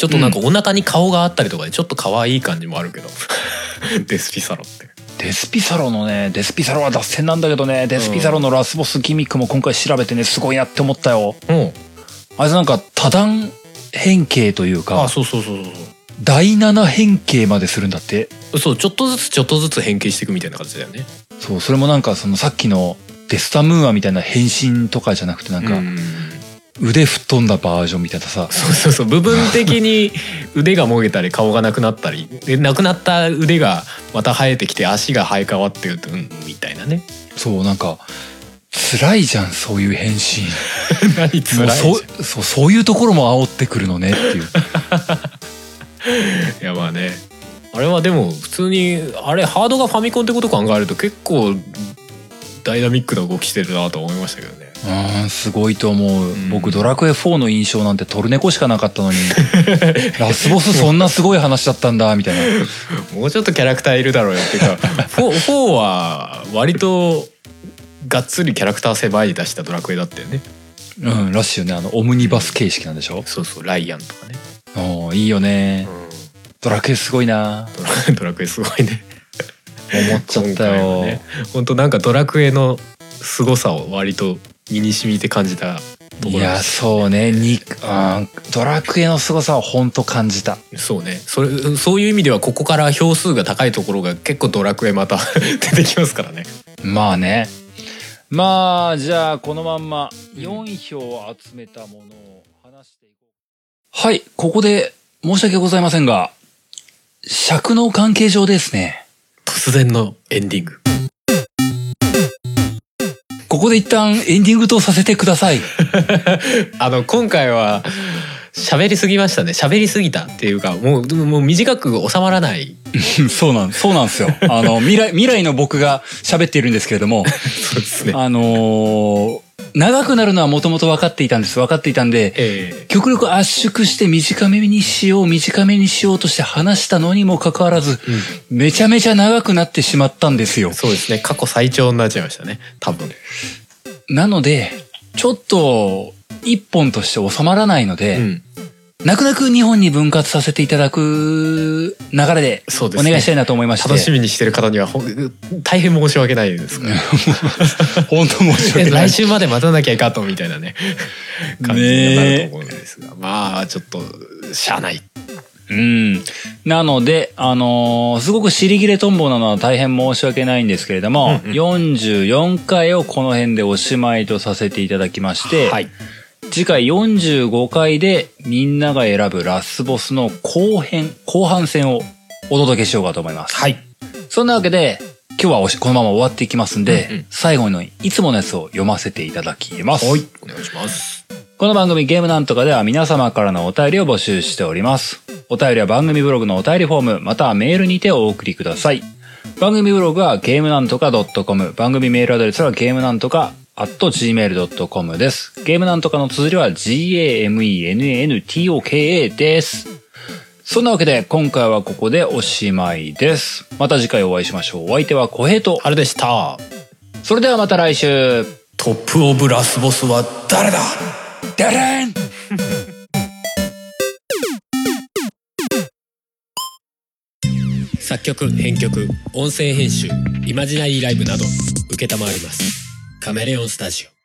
ちょっとなんかお腹に顔があったりとかでちょっと可愛い感じもあるけど。デスピサロって。デスピサロのねデスピサロは脱線なんだけどねデスピサロのラスボスギミックも今回調べてねすごいなって思ったよ。うん。あいつなんか多段変形というあかそうそうそうそう。第7変形までするんだって。そうちょっとずつちょっとずつ変形していくみたいな感じだよね。そうそれもなんかそのさっきのデスタムーアみたいな変身とかじゃなくてなんかうん腕吹っ飛んだバージョンみたいなさ。そうそうそう。部分的に腕がもげたり顔がなくなったりでなくなった腕がまた生えてきて足が生え変わってるとうんみたいなね。そうなんか辛いじゃんそういう変身。何辛いそうそうそういうところも煽ってくるのねっていう。いやまあね。あれはでも普通にあれハードがファミコンってこと考えると結構ダイナミックな動きしてるなと思いましたけどねうんすごいと思う、ん。僕ドラクエ4の印象なんてトルネコしかなかったのに。ラスボスそんなすごい話だったんだみたいな。もうちょっとキャラクターいるだろうよ。っていうか 4, 4は割とがっつりキャラクター狭い出したドラクエだったよね。うんらしいよね。あのオムニバス形式なんでしょ？そうそうライアンとかね、おーいいよね。ドラクエすごいな。ドラドラクエすごいね。思っちゃったよ、ね本当なんかドラクエの凄さを割と身に染みて感じたといやころ。ですそうね。にあードラクエの凄さは本当感じた。そうね。それそういう意味ではここから票数が高いところが結構ドラクエまた 出てきますからね。まあね。まあじゃあこのまんま4票集めたものを話していこう。はいここで申し訳ございませんが尺の関係上ですね。突然のエンディングここで一旦エンディングとさせてください。あの今回は喋りすぎましたね。喋りすぎたっていうかもうもう短く収まらない。そうなんそうなんですよ。あの未来未来の僕が喋っているんですけれども。そうですね。あのー長くなるのはもともと分かっていたんです。分かっていたんでえ極力圧縮して短めにしよう短めにしようとして話したのにもかかわらず、えうん。めちゃめちゃ長くなってしまったんですよ。そうですね。過去最長になっちゃいましたね。多分。なので、ちょっと、一本として収まらないので、うん泣く泣く日本に分割させていただく流れで、お願いしたいなと思いまして。楽しみにしてる方には大変申し訳ないですか？ら 本当申しえ訳ない。来。週まで待たなきゃいかとみたいなね。感じになると思うんですが、まあちょっとしゃあない。うん。なので、あのーすごく尻切れトンボなのは大変申し訳ないんですけれども、うんうん。44回をこの辺でおしまいとさせていただきまして、はい次回45回でみんなが選ぶラスボスの後編、後半戦をお届けしようかと思います。はいそんなわけで、今日はおしこのまま終わっていきますんで、うんうん最後のいつものやつを読ませていただきます。はいお願いしますこの番組ゲームなんとかでは皆様からのお便りを募集しております。お便りは番組ブログのお便りフォーム、またはメールにてお送りください。番組ブログはゲームなんとか .com、番組メールアドレスはゲームなんとか at gmail.com です。ゲームなんとかの綴りは g-a-m-e-n-n-t-o-k-a です。そんなわけで今回はここでおしまいです。また次回お会いしましょう。お相手は小平と、あれでしたそれではまた来週。トップオブラスボスは誰だ？ダレン作曲編曲音声編集イマジナリーライブなど承りますカメレオンスタジオ。